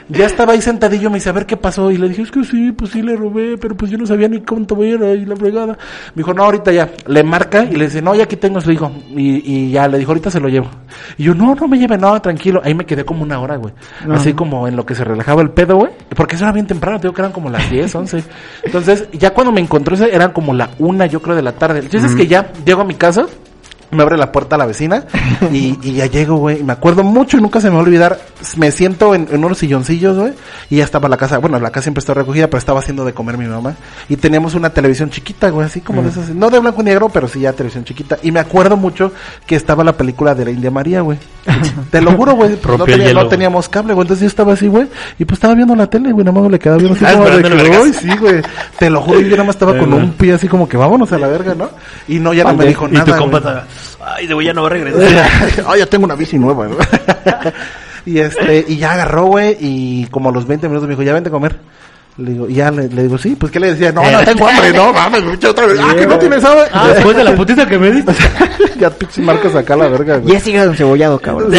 Ya estaba ahí sentadillo, me dice, a ver qué pasó, y le dije, es que sí, pues sí le robé, pero pues yo no sabía ni cuánto era, y la fregada. Me dijo, no, ahorita ya, le marca, y le dice, no, ya aquí tengo su hijo, y, y ya, le dijo, ahorita se lo llevo. Y yo, no, no me lleve, no, tranquilo, ahí me quedé como una hora, güey. Así como en lo que se relajaba el pedo, güey. Porque eso era bien temprano, te digo que eran como las 10, 11. Entonces, ya cuando me encontró eran como la una, yo creo, de la tarde. Chiste es que ya llego a mi casa, me abre la puerta la vecina y, y ya llego, güey. y Me acuerdo mucho y nunca se me va a olvidar. Me siento en, en unos silloncillos, güey. Y ya estaba la casa. Bueno, la casa siempre está recogida, pero estaba haciendo de comer mi mamá. Y teníamos una televisión chiquita, güey, así como de esas. No de blanco y negro, pero sí ya televisión chiquita. Y me acuerdo mucho que estaba la película de la India María, güey. Te lo juro, güey. no, tenía- no teníamos cable, güey. Entonces yo estaba así, güey. Y pues estaba viendo la tele, güey. Nada más le quedaba viendo así Ah, como de que. "Ay, sí, güey. Te lo juro, yo nada más estaba Eh, con güey. un pie así como que vámonos a la verga, ¿no? Y no, ya no me dijo Y nada. Ay, de güey ya no va a regresar. Ah, ya tengo una bici nueva, ¿no? y este, y ya agarró, güey, y como a los 20 minutos me dijo, ya vente a comer. Le digo, y ya le, le digo, sí, pues ¿qué le decía? No, no tengo hambre, no, mames, otra vez. Ah, que no tienes hambre. Ah, después de la putiza que me diste. ya pinche marcas acá la verga, güey. Y es hígado encebollado, cabrón.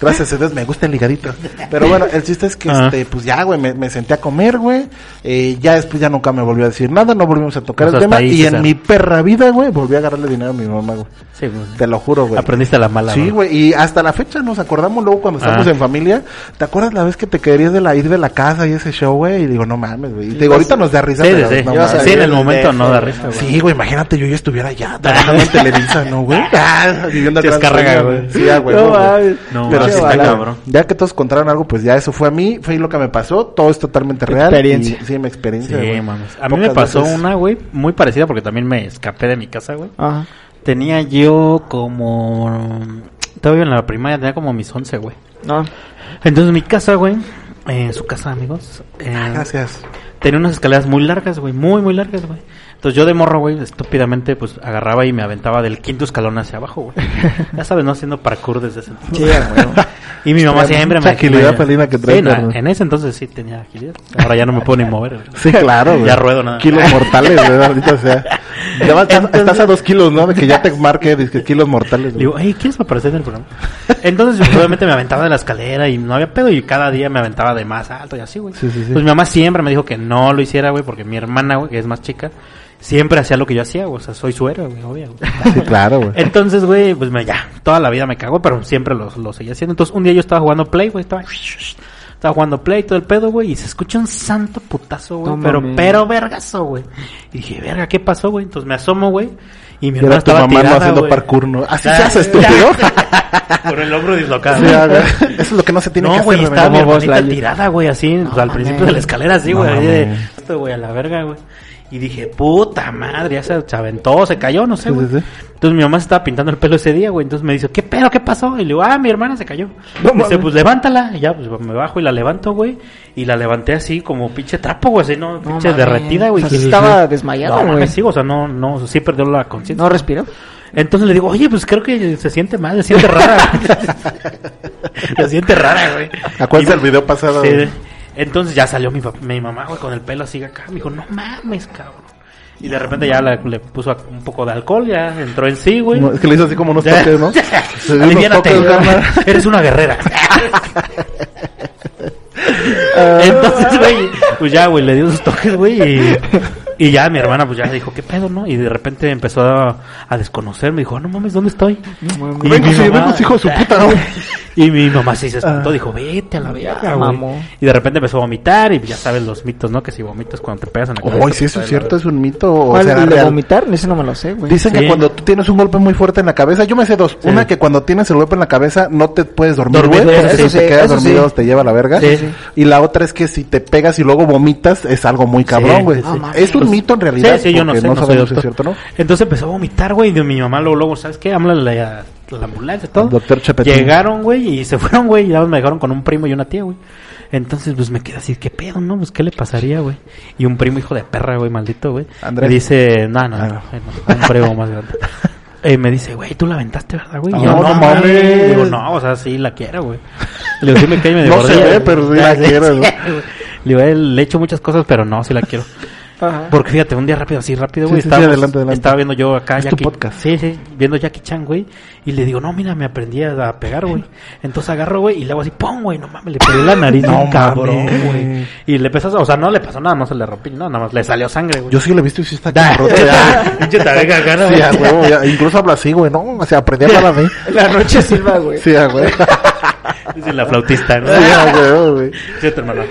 Gracias a Dios, me gusta el ligadito. Pero bueno, el chiste es que, Ah. este, pues ya, güey, me, me senté a comer, güey. Eh, ya después ya nunca me volvió a decir nada, no volvimos a tocar Pues el tema. ahí, y en mi perra vida, güey, volví a agarrarle dinero a mi mamá, güey. Sí, güey. Te lo juro, güey. Aprendiste a la mala, Sí, güey, y hasta la fecha nos acordamos luego cuando estábamos Ah. en familia. ¿Te acuerdas la vez que te querías de la ir de la casa y ese show, güey? Y digo, no mames, güey. Y te digo, ahorita nos da risa. Sí, pero sí, no sí. mames. Sí, en el momento no da risa, güey. Sí, güey, imagínate yo ya estuviera allá trabajando en Televisa, ¿no, güey? Ah, viviendo Sí, el es gran carga, sueño, güey. Sí, ah, güey. No mames. No, Pero sí está cabrón. Ya que todos contaron algo, pues ya eso fue a mí, fue lo que me pasó, todo es totalmente real. Experiencia. y- sí, mi experiencia. Sí, mames. A mí me pasó una, güey, muy parecida porque también me escapé de mi casa, güey. Ajá. Tenía yo como... Todavía en la primaria tenía como mis 11, güey. No. Entonces mi casa, güey, eh, su casa, amigos, eh, Ah, Gracias. tenía unas escaleras muy largas, güey, muy, muy largas, güey. Entonces yo de morro, güey, estúpidamente, pues agarraba y me aventaba del quinto escalón hacia abajo, güey. ya sabes, no haciendo parkour desde ese entonces. Sí, güey. Y mi mamá siempre me... agilidad me- felina que traes, Sí, no, en ese entonces sí tenía agilidad. Ahora ya no me puedo ni mover. Sí, claro, güey. Ya ruedo nada. Kilos mortales, güey, ahorita, sea. Ya vas- estás, Entonces- estás a dos kilos, ¿no? De que ya te marque, dice, kilos mortales. Le güey. digo, hey, ¿quieres aparecer en el programa? Entonces, yo, obviamente me aventaba de la escalera y no había pedo y cada día me aventaba de más alto y así, güey. Sí, sí, sí. Pues mi mamá siempre me dijo que no lo hiciera, güey, porque mi hermana, güey, que es más chica, siempre hacía lo que yo hacía. O sea, soy su héroe, güey, obvio. güey. Sí, claro, güey. Entonces, güey, pues me, ya, toda la vida me cagó, pero siempre lo, lo seguía haciendo. Entonces, un día yo estaba jugando Play, güey, estaba... Estaba jugando Play, todo el pedo, güey, y se escucha un santo putazo, güey, No pero, pero vergazo, güey. Y dije, verga, ¿qué pasó, güey? Entonces me asomo, güey, y mi hermana era tu estaba mamá no tirada, haciendo güey. parkour, ¿no? Así Ya, se hace, estúpido. Con el hombro dislocado. Sí, ah. Eso es lo que no se tiene que No, güey, hacer, estaba mi güey. Como Buzz hermanita tirada, güey, así, pues, al principio de la escalera, así, No güey, así güey, a la verga, güey. Y dije, puta madre, ya se, se aventó, se cayó, no sé, Sí, güey. sí, sí. Entonces mi mamá se estaba pintando el pelo ese día, güey. Entonces me dice, ¿qué pedo? ¿Qué pasó? Y le digo, ah, mi hermana se cayó. No Me dice, pues levántala. Y ya, pues me bajo y la levanto, güey. Y la levanté así como pinche trapo, güey, así, ¿no? Pinche derretida, güey. O sea, estaba desmayada, No, güey. sí, o sea, no, no, sí perdió la conciencia. ¿No respiró? Entonces le digo, oye, pues creo que se siente mal, se siente rara. se siente rara, güey. Acuérdate Y- el video pasado. Sí, güey. Entonces ya salió mi, mi mamá, güey, con el pelo así acá. Me dijo, no mames, cabrón. Y de repente ya la- le puso un poco de alcohol, ya entró en sí, güey. No, es que le hizo así como unos Ya. toques, ¿no? Se unos toques, eres una guerrera. Entonces, güey, pues ya, güey, le dio sus toques, güey, y Y ya mi hermana pues ya dijo, ¿qué pedo, no? Y de repente empezó a, a desconocerme. Dijo, "Ah, no mames, ¿dónde estoy? Y Vengo, mi sí, mamá- vengo, hijo de su puta, ¿no? Y mi mamá sí se espantó, Ah. dijo, vete a la verga, Ya, güey. mamó. Y de repente empezó a vomitar y ya sabes los mitos, ¿no? Que si vomitas cuando te pegas en la cabeza. Oye, si eso es cierto, es un mito o ¿Cuál, será el de real. vomitar? Ese no me lo sé, güey. Dicen que Sí. cuando tú tienes un golpe muy fuerte en la cabeza, yo me sé dos. Sí. Una que cuando tienes el golpe en la cabeza no te puedes dormir, Dormir, güey. eso porque sí, si te eso quedas sí. dormido te lleva a la verga. Sí, sí. Y la otra es que si te pegas y luego vomitas es algo muy cabrón, güey. sí, sí. No es un Pues, mito en realidad. Sí, sí, yo no sé, no, soy sabemos si doctor. es cierto, ¿no? Entonces empezó a vomitar, güey, y de mi mamá luego, luego, ¿sabes qué? Háblale a la ambulancia y todo. Doctor Chepetín. Llegaron, güey, y se fueron, güey, y ya me dejaron con un primo y una tía, güey. Entonces, pues me quedé así, ¿qué pedo, no? Pues, ¿qué le pasaría, güey? Y un primo hijo de perra, güey, maldito, güey. Andrés. Me dice, no, no, Ah, no, no. un primo más grande. Eh, me dice, güey, tú la aventaste, ¿verdad, güey? Y No, yo, no mames. Digo, no, o sea, sí la quiero, güey. Le digo, sí me cae medio No se ve, pero sí la quiero, güey. Le digo, eh, le he hecho muchas cosas, pero no, sí la quiero. Ajá. Porque fíjate, un día rápido, así rápido, güey. sí, sí, estábamos- adelante, adelante. Estaba viendo yo acá Es tu podcast. Sí, sí, viendo Jackie Chan, güey. Y le digo, no, mira, me aprendí a pegar, güey. Entonces agarro, güey, y le hago así, pum, güey, no mames, le pegué la nariz, No cabrón, güey. Y le a- o sea, no le pasó nada, no se le rompí, no, nada más le salió sangre, güey. Yo sí lo he visto y sí está cabrón. Sí, güey. Incluso habla así, güey, ¿no? O sea, aprendí a hablar a mí. La noche silba, güey. Sí. Dice la flautista, ¿no? Sí, güey. Tu hermano.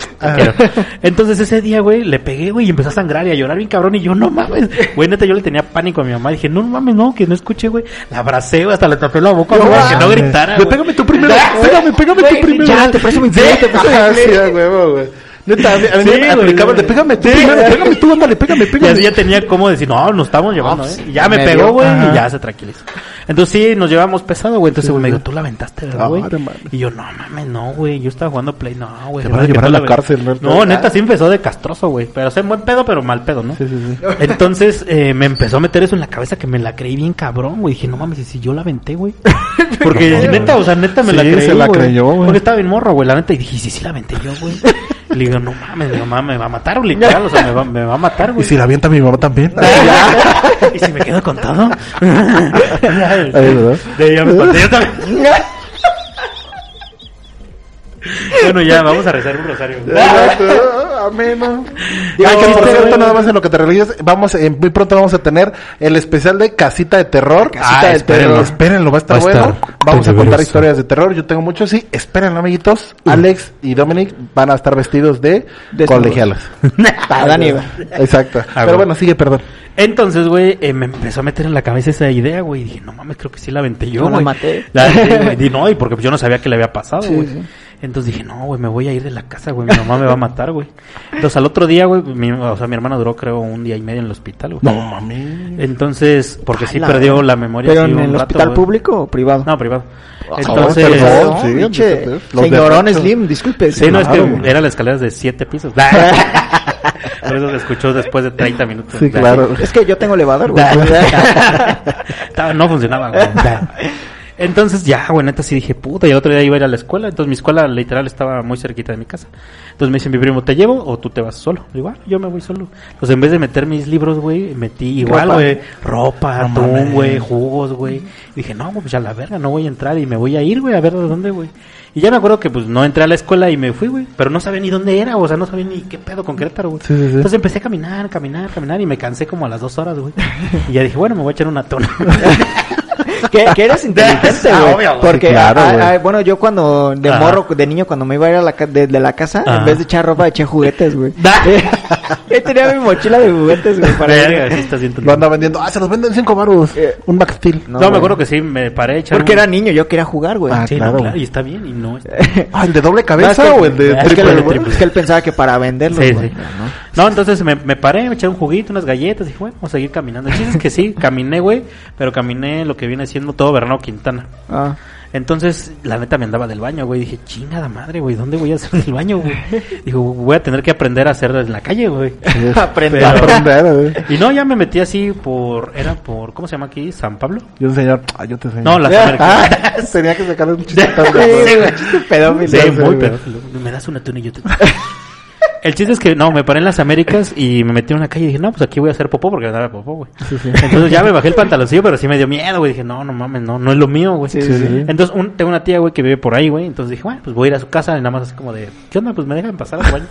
Entonces ese día, güey, le pegué, güey, y empezó a sangrar y a llorar bien cabrón. Y yo, no mames. Güey, neta, yo le tenía pánico a mi mamá. Dije, no mames, no, que no escuche, güey. La abracé, güey, hasta le tapé la boca, güey, que no gritara. Güey. Pégame tú primero. Pégame, pégame tú Güey, primero. ya, te presto mi a huevo, güey. Neta, a mí, Sí, me aplicaban de pégame tú Sí. primero, pégame tú, ándale, pégame, Y pégame. así ya tenía como decir, no, nos estamos llevando, No, ¿eh? pues, Y ya me pegó, güey, y ya se tranquilizó. Entonces sí, nos llevamos pesado, güey. Entonces Sí, güey, me dijo, tú la aventaste, ¿verdad, güey? Y yo, no mames, no, güey. Yo estaba jugando Play, no, güey. Te van a llevar a la cárcel, ¿no? No, neta, sí empezó de castroso, güey. Pero, o sea, buen pedo, pero mal pedo, ¿no? Sí, sí, sí. Entonces eh, me empezó a meter eso en la cabeza que me la creí bien cabrón, güey. Dije, no mames, ¿y si yo la aventé, güey. Porque neta, o sea, neta me la Sí, creí. se la güey. creyó, güey. Porque estaba bien morro, güey, la neta. Y dije, ¿y si sí la aventé yo, güey. Y le digo, no mames, mi mamá me va a matar, literal. O sea, me va, me va a matar, Y güey. si la avienta mi mamá también. ¿Y si me quedo con todo? De yo también. Bueno, ya, vamos a rezar un rosario. Güey. Amén. ¿no? Digo, Ah, que por cierto, güey. nada más en lo que te religias, vamos, eh, muy pronto vamos a tener el especial de Casita de Terror. Casita Ah, de espérenlo. Terror. Espérenlo, va a estar Va a bueno. estar vamos a contar historias de terror. Yo tengo muchos, sí. Espérenlo, amiguitos. Alex y Dominic van a estar vestidos de Desnudos. colegialas. Exacto. Ah, Pero güey. bueno, sigue, perdón. Entonces, güey, eh, me empezó a meter en la cabeza esa idea, güey. Dije, no mames, creo que sí la aventé yo, Yo la güey. maté. La- sí, güey. Di, no, y porque yo no sabía que le había pasado, Sí, güey. sí. Entonces dije, no, güey, me voy a ir de la casa, güey. Mi mamá me va a matar, güey. Entonces al otro día, güey, mi, o sea, mi hermano duró, creo, un día y medio en el hospital, güey. No, mami. Entonces, porque sí perdió la memoria. ¿Pero sí, en un el rato, hospital público o privado? No, privado. Ah, Entonces, perdón. No, sí, pinche los señorón. Slim, disculpe. Sí, no, es que Claro. eran las escaleras de siete pisos. Por eso se escuchó después de 30 minutos. Sí, claro. Es que yo tengo elevador, güey. No funcionaba, güey. Entonces ya, güey, neta sí dije, puta, y el otro día iba a ir a la escuela, entonces mi escuela literal estaba muy cerquita de mi casa. Entonces me dice mi primo, ¿te llevo o tú te vas solo? Digo, ah, yo me voy solo. Pues en vez de meter mis libros, güey, metí igual, Ropa. güey, ropa, atún, mames. güey, jugos, güey. Dije, no, pues ya la verga, no voy a entrar y me voy a ir, güey, a ver de dónde, güey. Y ya me acuerdo que pues no entré a la escuela y me fui, güey, pero no sabía ni dónde era, o sea, no sabía ni qué pedo con Querétaro, güey. Sí, sí, sí. Entonces empecé a caminar, caminar, caminar y me cansé como a las dos horas, güey. Y ya dije, bueno, me voy a echar una tona. que, que eres inteligente, Ah, güey. Porque, Claro, ah, ah, bueno, yo cuando de Ajá. morro, de niño, cuando me iba a ir a la ca- de, de la casa, Ajá. en vez de echar ropa, eché juguetes, güey. Yo tenía mi mochila de juguetes, güey, para Verga, sí Lo anda vendiendo. Ah, se los venden cinco baros. Eh, Un Max Steel. No, güey. me acuerdo que sí, me paré echar Porque un- era niño, yo quería jugar, güey. Ah, Sí, no, claro, y está bien y no está Ah, ¿el de doble No, cabeza es que- o el de es que triple? güey? Es que él pensaba que para venderlos, Sí, sí. ¿no? No, entonces me, me paré, me eché un juguito, unas galletas, y dije, bueno, vamos a seguir caminando. El chiste es que sí, caminé, güey, pero caminé lo que viene siendo todo Bernardo Quintana. Ah. Entonces, la neta me andaba del baño, güey. Dije, chingada madre, güey, ¿dónde voy a hacer del baño, güey? Dijo, voy a tener que aprender a hacer en la calle, güey. Aprender. Pero- Aprender, güey. Y no, ya me metí así por, era por, ¿cómo se llama aquí? ¿San Pablo? Yo señor, ah, yo te enseño. No, las Ah, Américas. tenía que sacarle un chiste Sí, güey, chiste pedófilo. Sí, Sí, muy pedófilo. Me das una tuna y yo te... El chiste es que, no, me paré en las Américas y me metí en una calle y dije, no, pues aquí voy a hacer popó porque me daba popó, güey. Entonces ya me bajé el pantaloncillo, pero sí me dio miedo, güey. Dije, no, no mames, no, no es lo mío, güey. Sí. Entonces un- tengo una tía, güey, que vive por ahí, güey. Entonces dije, bueno, pues voy a ir a su casa y nada más así como de, ¿qué onda? Pues me dejan pasar al baño.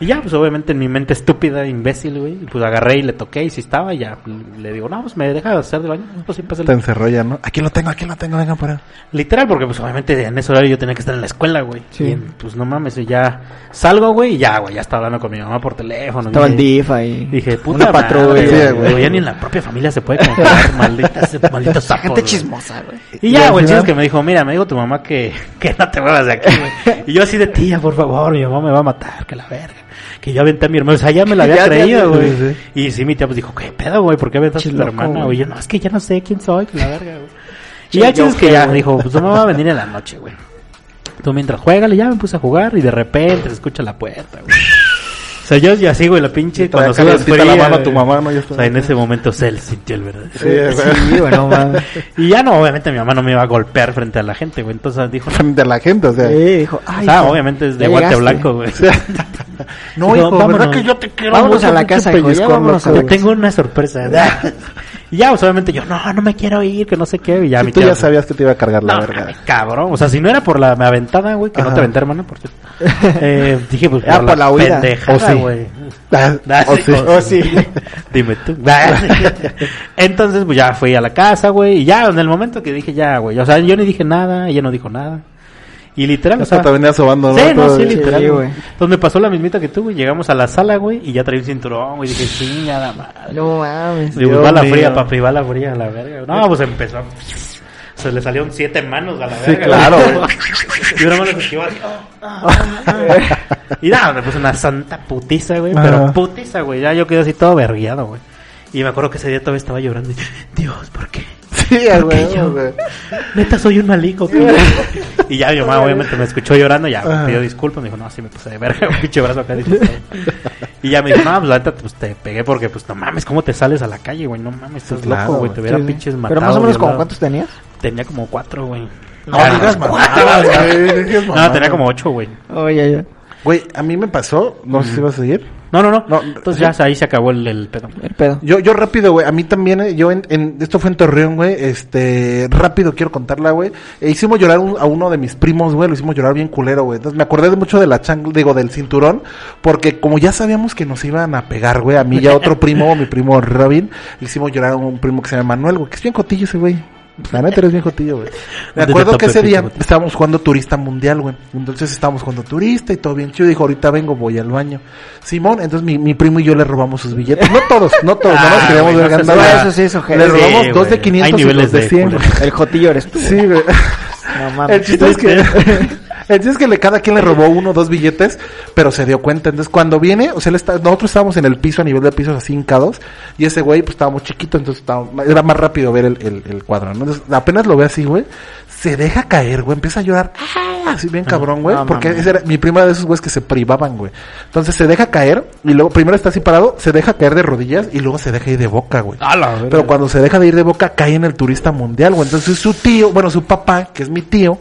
Y ya, pues obviamente en mi mente estúpida, imbécil, güey, pues agarré y le toqué y si estaba, ya le digo, no, pues me deja hacer de baño. Pues sí. Te encerró ya, ¿no? Aquí lo tengo, aquí lo tengo, venga para. Literal, porque pues obviamente en ese horario yo tenía que estar en la escuela, güey. Sí. Y pues no mames, y ya salgo, güey, y ya, güey, ya estaba hablando con mi mamá por teléfono. Estaba el Dije- DIF ahí. Dije, puta Una patrulla, madre, güey. Ya ni en la propia familia se puede confiar, maldita, maldito sapo. Gente güey. chismosa, güey. Y Y ya, güey, el chiste es que me dijo, mira, me dijo tu mamá que, que no te muevas de aquí, güey. Y yo así de tía, por favor, mi mamá me va a matar, que la verga. Que yo aventé a mi hermano, o sea, ya me la había Ya, ya, creído, ya, güey. sí, Y sí, mi tía pues dijo, ¿qué pedo, güey? ¿Por qué aventaste a tu hermana, güey. Yo, no, es que ya no sé quién soy, la verga, güey. Y ya yo es que ya, dijo, pues tu mamá va a venir en la noche, güey. Tú mientras juégale, ya me puse a jugar y de repente se escucha la puerta, güey. O sea, yo, yo así, güey, la pinche, cuando se calentita la mano a tu mamá, ¿no? Ya está. O sea, en ese momento Cell sintió el verdadero. Sí. Sí, no mames. Y ya no, obviamente mi mamá no me iba a golpear frente a la gente, güey. Entonces dijo, no, Frente a la gente, o sea. Sí, dijo, o ay, sea, hijo, obviamente es de ya guante blanco, güey. No, hijo, ¿verdad vámonos. que yo te quiero? Mucho, a la casa, hijo, Te tengo una sorpresa. y ya, pues, obviamente yo, no, no me quiero ir, que no sé qué. Y ya Sí, mi tú ya sabías que te iba a cargar la No, verga. mames, cabrón. O sea, si no era por la aventada, güey, que no te aventé, hermana, por cierto. Eh, dije, pues, por, por la, huida. O pendejada, sí. güey. Ah, Ah, o sí, sí. o sí. Dime tú. Entonces, pues ya fui a la casa, güey. Y ya, en el momento que dije ya, güey. O sea, yo ni dije nada, ella no dijo nada. Y literal, o sea. te venía sobando, ¿no? Sí, no, sí, Sí, literal. güey. güey. Entonces me pasó la mismita que tú, güey. Llegamos a la sala, güey, y ya traía un cinturón, güey. Dije, chingada madre. No mames. Digo, Dios va la fría, papi, va la fría, a la verga. No, pues empezó. a- Se le salieron siete manos a la verga. Sí, claro, güey. Y una mano se esquivó así. Y nada, me puse una santa putiza, güey. Ajá. Pero putiza, güey. Ya yo quedé así todo verguiado, güey. Y me acuerdo que ese día todavía estaba llorando. Y, Dios, ¿por qué? Sí. Neta, soy un malico. tú. y ya mi mamá obviamente me escuchó llorando. Ya Ajá. me pidió disculpas. Me dijo, no, así me puse de verga. Un pinche brazo acá. y ya me dijo, no, pues la neta, pues te pegué porque, pues no mames, ¿cómo te sales a la calle, güey? No mames, estás claro, loco, güey. Te hubiera Sí, pinches matado. Pero más o menos, como. ¿cuántos tenías? Tenía como cuatro, güey. No Ah, digas mamadas, güey. No, tenía como ocho, güey. Oye, ya. Güey, a mí me pasó, no sé si vas a seguir. No, no, no. No, Entonces ¿sí? ya ahí se acabó el, el pedo. El pedo. Yo, yo rápido, güey, a mí también, eh, yo en, en- esto fue en Torreón, güey, este, rápido quiero contarla, güey. E hicimos llorar un- a uno de mis primos, güey, lo hicimos llorar bien culero, güey. Entonces me acordé de mucho de la chang, digo, del cinturón, porque como ya sabíamos que nos iban a pegar, güey, a mí y a otro primo, mi primo Robin, le hicimos llorar a un primo que se llama Manuel, güey, que es bien cotillo ese güey. La neta eres bien jotillo, güey. Me ¿Dónde acuerdo que ese día estábamos jugando turista mundial, güey. Entonces estábamos jugando turista y todo bien chido. Dijo, ahorita vengo, voy al baño. Simón, entonces mi, mi primo y yo le robamos sus billetes. No todos, no todos, Ah, no nos queríamos ver ganar. No, eso sí es ojete. Le robamos Sí, dos de güey. 500 Hay y dos de de 100. culero. güey. El jotillo eres tú. Sí, güey. No mames. El chiste es que, el chiste es que le, cada quien le robó uno o dos billetes, pero se dio cuenta. Entonces, cuando viene, o sea, él está, nosotros estábamos en el piso, a nivel de pisos así hincados, y ese güey, pues estábamos chiquitos, entonces estábamos- era más rápido ver el, el, el cuadro, ¿no? Entonces, apenas lo ve así, güey, se deja caer, güey, empieza a llorar, ¡ah! así bien cabrón, güey, No, porque ese era mi prima de esos güeyes que se privaban, güey. Entonces se deja caer, y luego primero está así parado, se deja caer de rodillas, y luego se deja ir de boca, güey. Pero cuando se deja de ir de boca, cae en el turista mundial, güey. Entonces su tío, bueno, su papá, que es mi tío,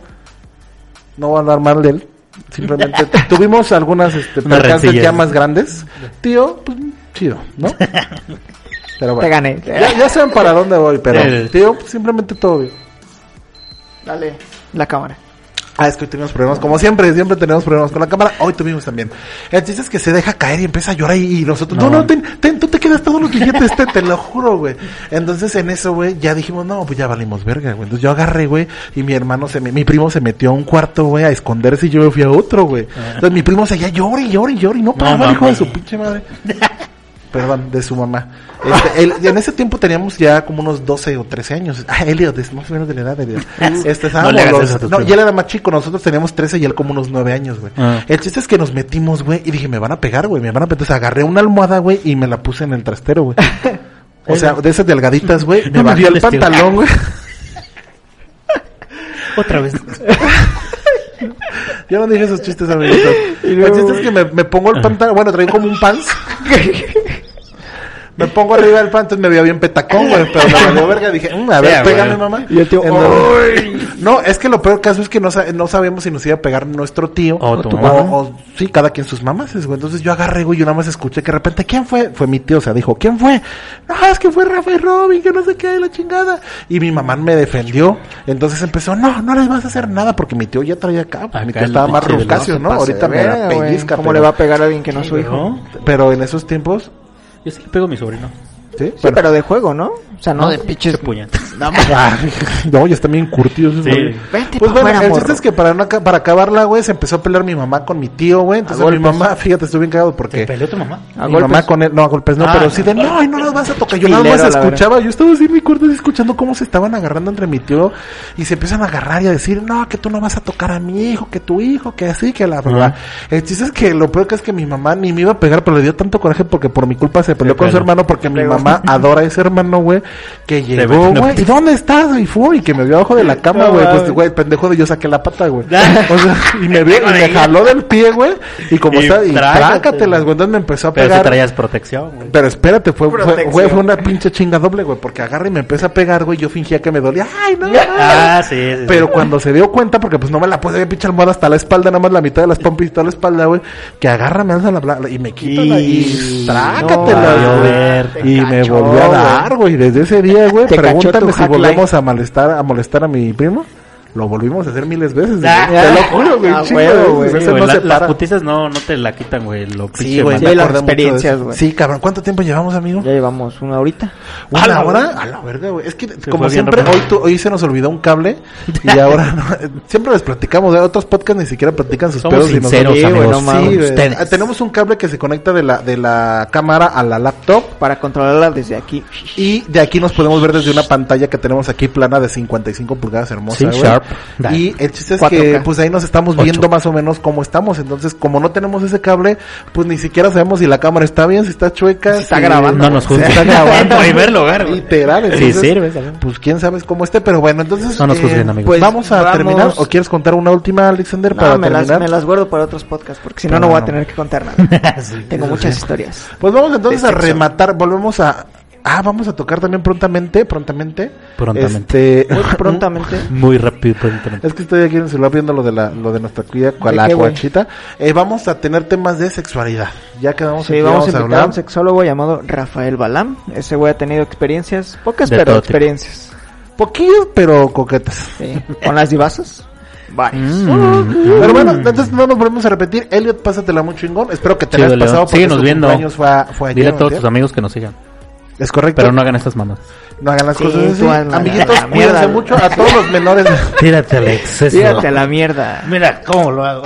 no voy a hablar mal de él, simplemente tuvimos algunas este, percances ya más grandes. Tío, pues chido, ¿no? Pero Te bueno. gané. Ya, ya saben para dónde voy, pero tío, pues, simplemente todo bien. Dale. La cámara. Ah, es que hoy tenemos problemas, como siempre, siempre tenemos problemas con la cámara, hoy tuvimos también. El chiste es que se deja caer y empieza a llorar y, y nosotros, no, No. no, ten, ten, tú te quedas todos los billetes, te, te lo juro, güey. Entonces en eso, güey, ya dijimos, no, pues ya valimos verga, güey. Entonces yo agarré, güey, y mi hermano se me, mi primo se metió a un cuarto, güey, a esconderse y yo me fui a otro, güey. Entonces mi primo seguía llore y llore y llore y no paraba, No hijo de su pinche madre. Perdón, de su mamá. Este, él- en ese tiempo teníamos ya como unos 12 o 13 años. Ah, Elliot, es más o menos de la edad de Elliot. Este, estábamos le los- eso no, y él era más chico, nosotros teníamos 13 y él como unos 9 años, güey. Ah. El chiste es que nos metimos, güey, y dije, me van a pegar, güey, me van a pegar. Entonces agarré una almohada, güey, y me la puse en el trastero, güey. O sea, de esas delgaditas, güey, me No bajé el pantalón, güey. Otra vez. Yo no dije esos chistes, amiguitos. El chiste es que me, me pongo el pantalón, bueno, traía como un pants. Me pongo arriba del pan, entonces me veía bien petacón, güey. Pero me valió verga. Dije, "Mm, a ver, Sí, pégame, mamá. Y el tío, Entonces- No, es que lo peor caso es que no, sa- no sabemos si nos iba a pegar nuestro tío. O tu o- mamá. o- sí, cada quien sus mamás, güey. Entonces yo agarré, güey, y yo nada más escuché que de repente, ¿quién fue? Fue mi tío, o sea, dijo, ¿quién fue? No, es que fue Rafael Robin, que no sé qué, la chingada. Y mi mamá me defendió. Entonces empezó, no, no les vas a hacer nada, porque mi tío ya traía acá. pues, Acá mi tío estaba más veloz, ¿no? Ahorita me la pellizca. ¿Cómo pero- le va a pegar a alguien que no es su hijo? Pero en esos tiempos, Yo sí le pego a mi sobrino. ¿sí? Sí, Bueno. pero de juego, ¿no? O sea, no, de pinches. Qué Ah, no, ya están bien curtidos. Sí. Vente Pues bueno, el chiste es que para, no para acabarla, güey, se empezó a pelear mi mamá con mi tío, güey. Entonces mi mamá, fíjate, estuve bien cagado ¿Te porque peleó tu mamá? A mi golpes. mamá con él, no, a golpes no, Ah, pero sí de, no, y no las vas a tocar. Yo nada más escuchaba, yo estaba así en mi cuarto así escuchando cómo se estaban agarrando entre mi tío y se empiezan a agarrar y a decir, no, que tú no vas a tocar a mi hijo, que tu hijo, que así, que la verdad. El chiste es que lo peor que es que mi mamá ni me iba a pegar, pero le dio tanto coraje porque por mi culpa se peleó con su hermano porque mi mamá adora a ese hermano, güey, que llegó, güey, ¿y dónde estás? Y fue, y que me vio abajo de la cama, No güey, pues, mames. güey, pendejo de yo saqué la pata, güey. O sea, y me vio, y me jaló del pie, güey, y como Y está, y trágate. trácatelas, güey, entonces me empezó a Pero si pegar. traías protección, güey. Pero espérate, fue, fue, Protección. fue, una pinche chinga doble, güey, porque agarra y me empieza a pegar, güey, yo fingía que me dolía, ay, no, Ah, sí, sí, sí. pero cuando se dio cuenta, porque pues no me la puse de pinche almohada hasta la espalda, nada más la mitad de las pompis y toda la espalda, güey, que agarra, me alza la, la- y me quita la, y Y- trácatelas, no, güey. Y me volvió a güey. dar, güey, desde ese día, güey, pregúntame si volvemos a molestar, a molestar a mi primo. Lo volvimos a hacer miles veces, güey. Ah, te lo juro, güey, ah, chingo, huevo, güey, güey. Sí, güey, no la- se las putizas no, no te la quitan, güey. Lo Sí, pinche güey, me las de experiencias, güey. Sí, cabrón, ¿cuánto tiempo llevamos, amigo? Ya llevamos una horita. ¿Una la hora? A la verga, güey. Es que, Se como siempre, hoy, tu- hoy se nos olvidó un cable y ahora no, siempre les platicamos. De otros podcasts ni siquiera platican sus Somos pedos. y sinceros, nosotros- amigos. Sí, güey. ustedes. Ah, Tenemos un cable que se conecta de la, de la cámara a la laptop Para controlarla desde aquí. y de aquí nos podemos ver desde una pantalla que tenemos aquí plana de 55 pulgadas hermosa, Sí, Y el chiste es 4K. que pues ahí nos estamos viendo más o menos cómo estamos. Entonces, como no tenemos ese cable, pues ni siquiera sabemos si la cámara está bien, si está chueca, Si está si- grabando. No nos si juzguen. está grabando. En primer lugar, güey. Literal, Sí entonces, sirve, ¿sabes? Pues quién sabe cómo esté, pero bueno, entonces eh, No nos juzguen, amigos. Pues vamos a Vamos. terminar o quieres contar una última, Alexander, para No, me las, terminar. me las guardo para otros podcasts porque si no, Pero no voy a no. tener que contar nada. Tengo muchas historias. Pues vamos entonces a rematar, volvemos a Ah, vamos a tocar también prontamente, prontamente. Prontamente. Este, Muy prontamente. Muy rápido, prontamente. Es que estoy aquí en el celular viendo lo de la, lo de nuestra cuida con ¿De la cuachita. Eh, vamos a tener temas de sexualidad. Ya quedamos Sí, aquí, vamos a vamos a invitar a un sexólogo llamado Rafael Balam. Ese güey ha tenido experiencias, pocas De pero experiencias. Poquillos, pero coquetas. Sí. Con las divasas. Mm. Pero bueno, entonces no nos volvemos a repetir. Elliot, pásatela muy chingón. Espero que te Chido, hayas pasado porque Síguenos viendo. fue, a- fue ayer, Dile a ¿no, todos tus amigos que nos sigan. Es correcto. Pero no hagan estas manos. No hagan las Sí, cosas así. Amiguitos, la cuídense mierda. mucho. A todos los menores. Tírate, Alex. eso. Tírate a la mierda. Mira cómo lo hago.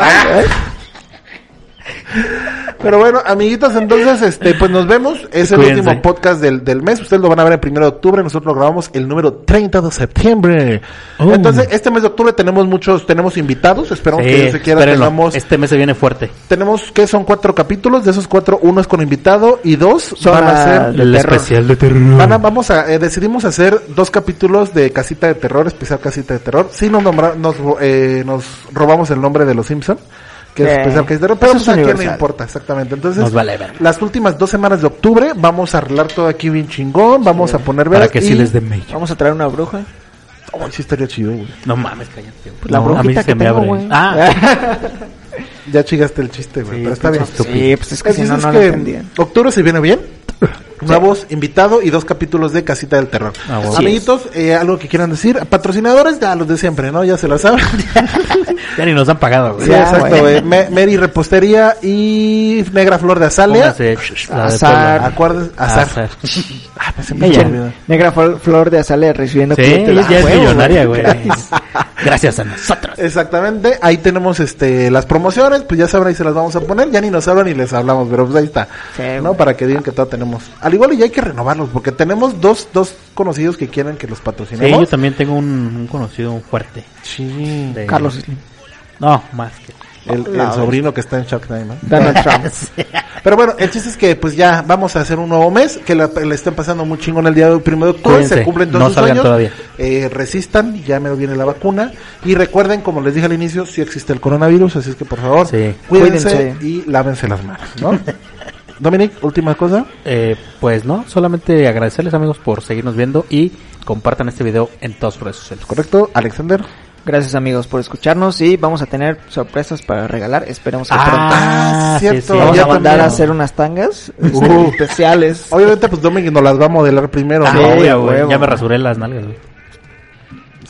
Pero bueno, amiguitos, entonces, este, pues nos vemos. Es el Cuídense. último podcast del, del mes. Ustedes lo van a ver el primero de octubre. Nosotros lo grabamos el número 30 de septiembre. Oh. Entonces, este mes de octubre tenemos muchos, tenemos invitados. Esperamos que Sí, Dios se quiera tengamos, Este mes se viene fuerte. tenemos que son cuatro capítulos. De esos cuatro, uno es con invitado y dos Son van a ser El especial de terror. Van a- vamos a, eh, decidimos hacer dos capítulos de Casita de Terror, especial Casita de Terror. Sí nos, nombra- nos, eh, nos robamos el nombre de los Simpson, que es Sí. especial Terror, pero Eso pues es a quién le importa, exactamente. Entonces, Nos vale ver. las últimas dos semanas de octubre vamos a arreglar todo aquí bien chingón, vamos a poner Para velas que sí les dé mello. Vamos a traer una bruja. Ay, sí estaría chido, güey. No mames, cállate. La No, brujita a mí se que me tengo, abre. güey. Ah, Ya chigaste el chiste, güey, Sí, pero está bien. Sí, pues es que si no, no lo que entendían. Octubre se viene bien. Nuevos invitado y dos capítulos de Casita del Terror. Ah, bueno. Amiguitos, eh, algo que quieran decir. Patrocinadores, ya los de siempre, ¿no? Ya se lo saben. ya ni nos han pagado, güey. Sí, Ya, exacto, güey. güey. Me- Mary Repostería y Negra Flor de Azalea. Póngase Azar. Acuérdense, azar. Azar. Ah, pues Ella, me olvida. negra flor, flor de azalea recibiendo Sí, clientes. ella ya Ah, es huevo, millonaria, güey. Gracias a nosotros. Exactamente, ahí tenemos este las promociones, pues ya saben, ahí se las vamos a poner, ya ni nos hablan ni les hablamos, pero pues ahí está, Sí, ¿no? güey. Para que digan que todo tenemos. Al igual y ya hay que renovarlos, porque tenemos dos, dos conocidos que quieren que los Sí, patrocinemos. yo también tengo un, un conocido fuerte. Sí, de- Carlos Slim. No, más que. el, sobrino que está en Shark Time, ¿no? Donald Trump. Pero bueno, el chiste es que pues ya vamos a hacer un nuevo mes, que la- le estén pasando muy chingón el día de hoy, primero de octubre, Cuídense, se cumplen todos no sus sueños, todavía. eh, resistan, ya me viene la vacuna, y recuerden, como les dije al inicio, sí existe el coronavirus, así es que por favor, Sí. cuídense, Cuídense. y lávense las manos, ¿no? Dominic, última cosa. Eh, pues no, solamente agradecerles amigos por seguirnos viendo y compartan este video en todas sus redes sociales. ¿Correcto? Alexander. Gracias amigos por escucharnos y vamos a tener sorpresas para regalar. Esperemos que pronto. Ah, cierto. sí. Vamos ya a mandar también. a hacer unas tangas Uh. especiales. Obviamente, pues Dominic nos las va a modelar primero. Ah, ¿no? Sí, obvio, a güey, huevo. Ya me rasuré las nalgas, güey.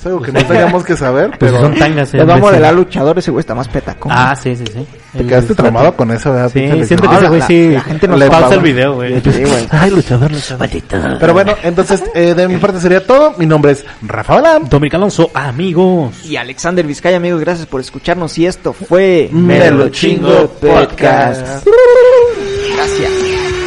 Es algo que no teníamos que saber, Pues pero son tangas. Les va a modelar luchador, ese güey está más petacón. Ah, sí, sí, sí. te El- quedaste traumado con eso, ¿verdad? Sí, siento que ese güey la- sí. la gente nos le pausa el video, güey. Sí, güey. Ay, luchador, luchador. Pero bueno, entonces, eh, de mi parte sería todo. Mi nombre es Rafa Balam. Dominic Alonso, amigos. Y Alexander Vizcaya, amigos, gracias por escucharnos. Y esto fue Me lo chingo podcast. Gracias.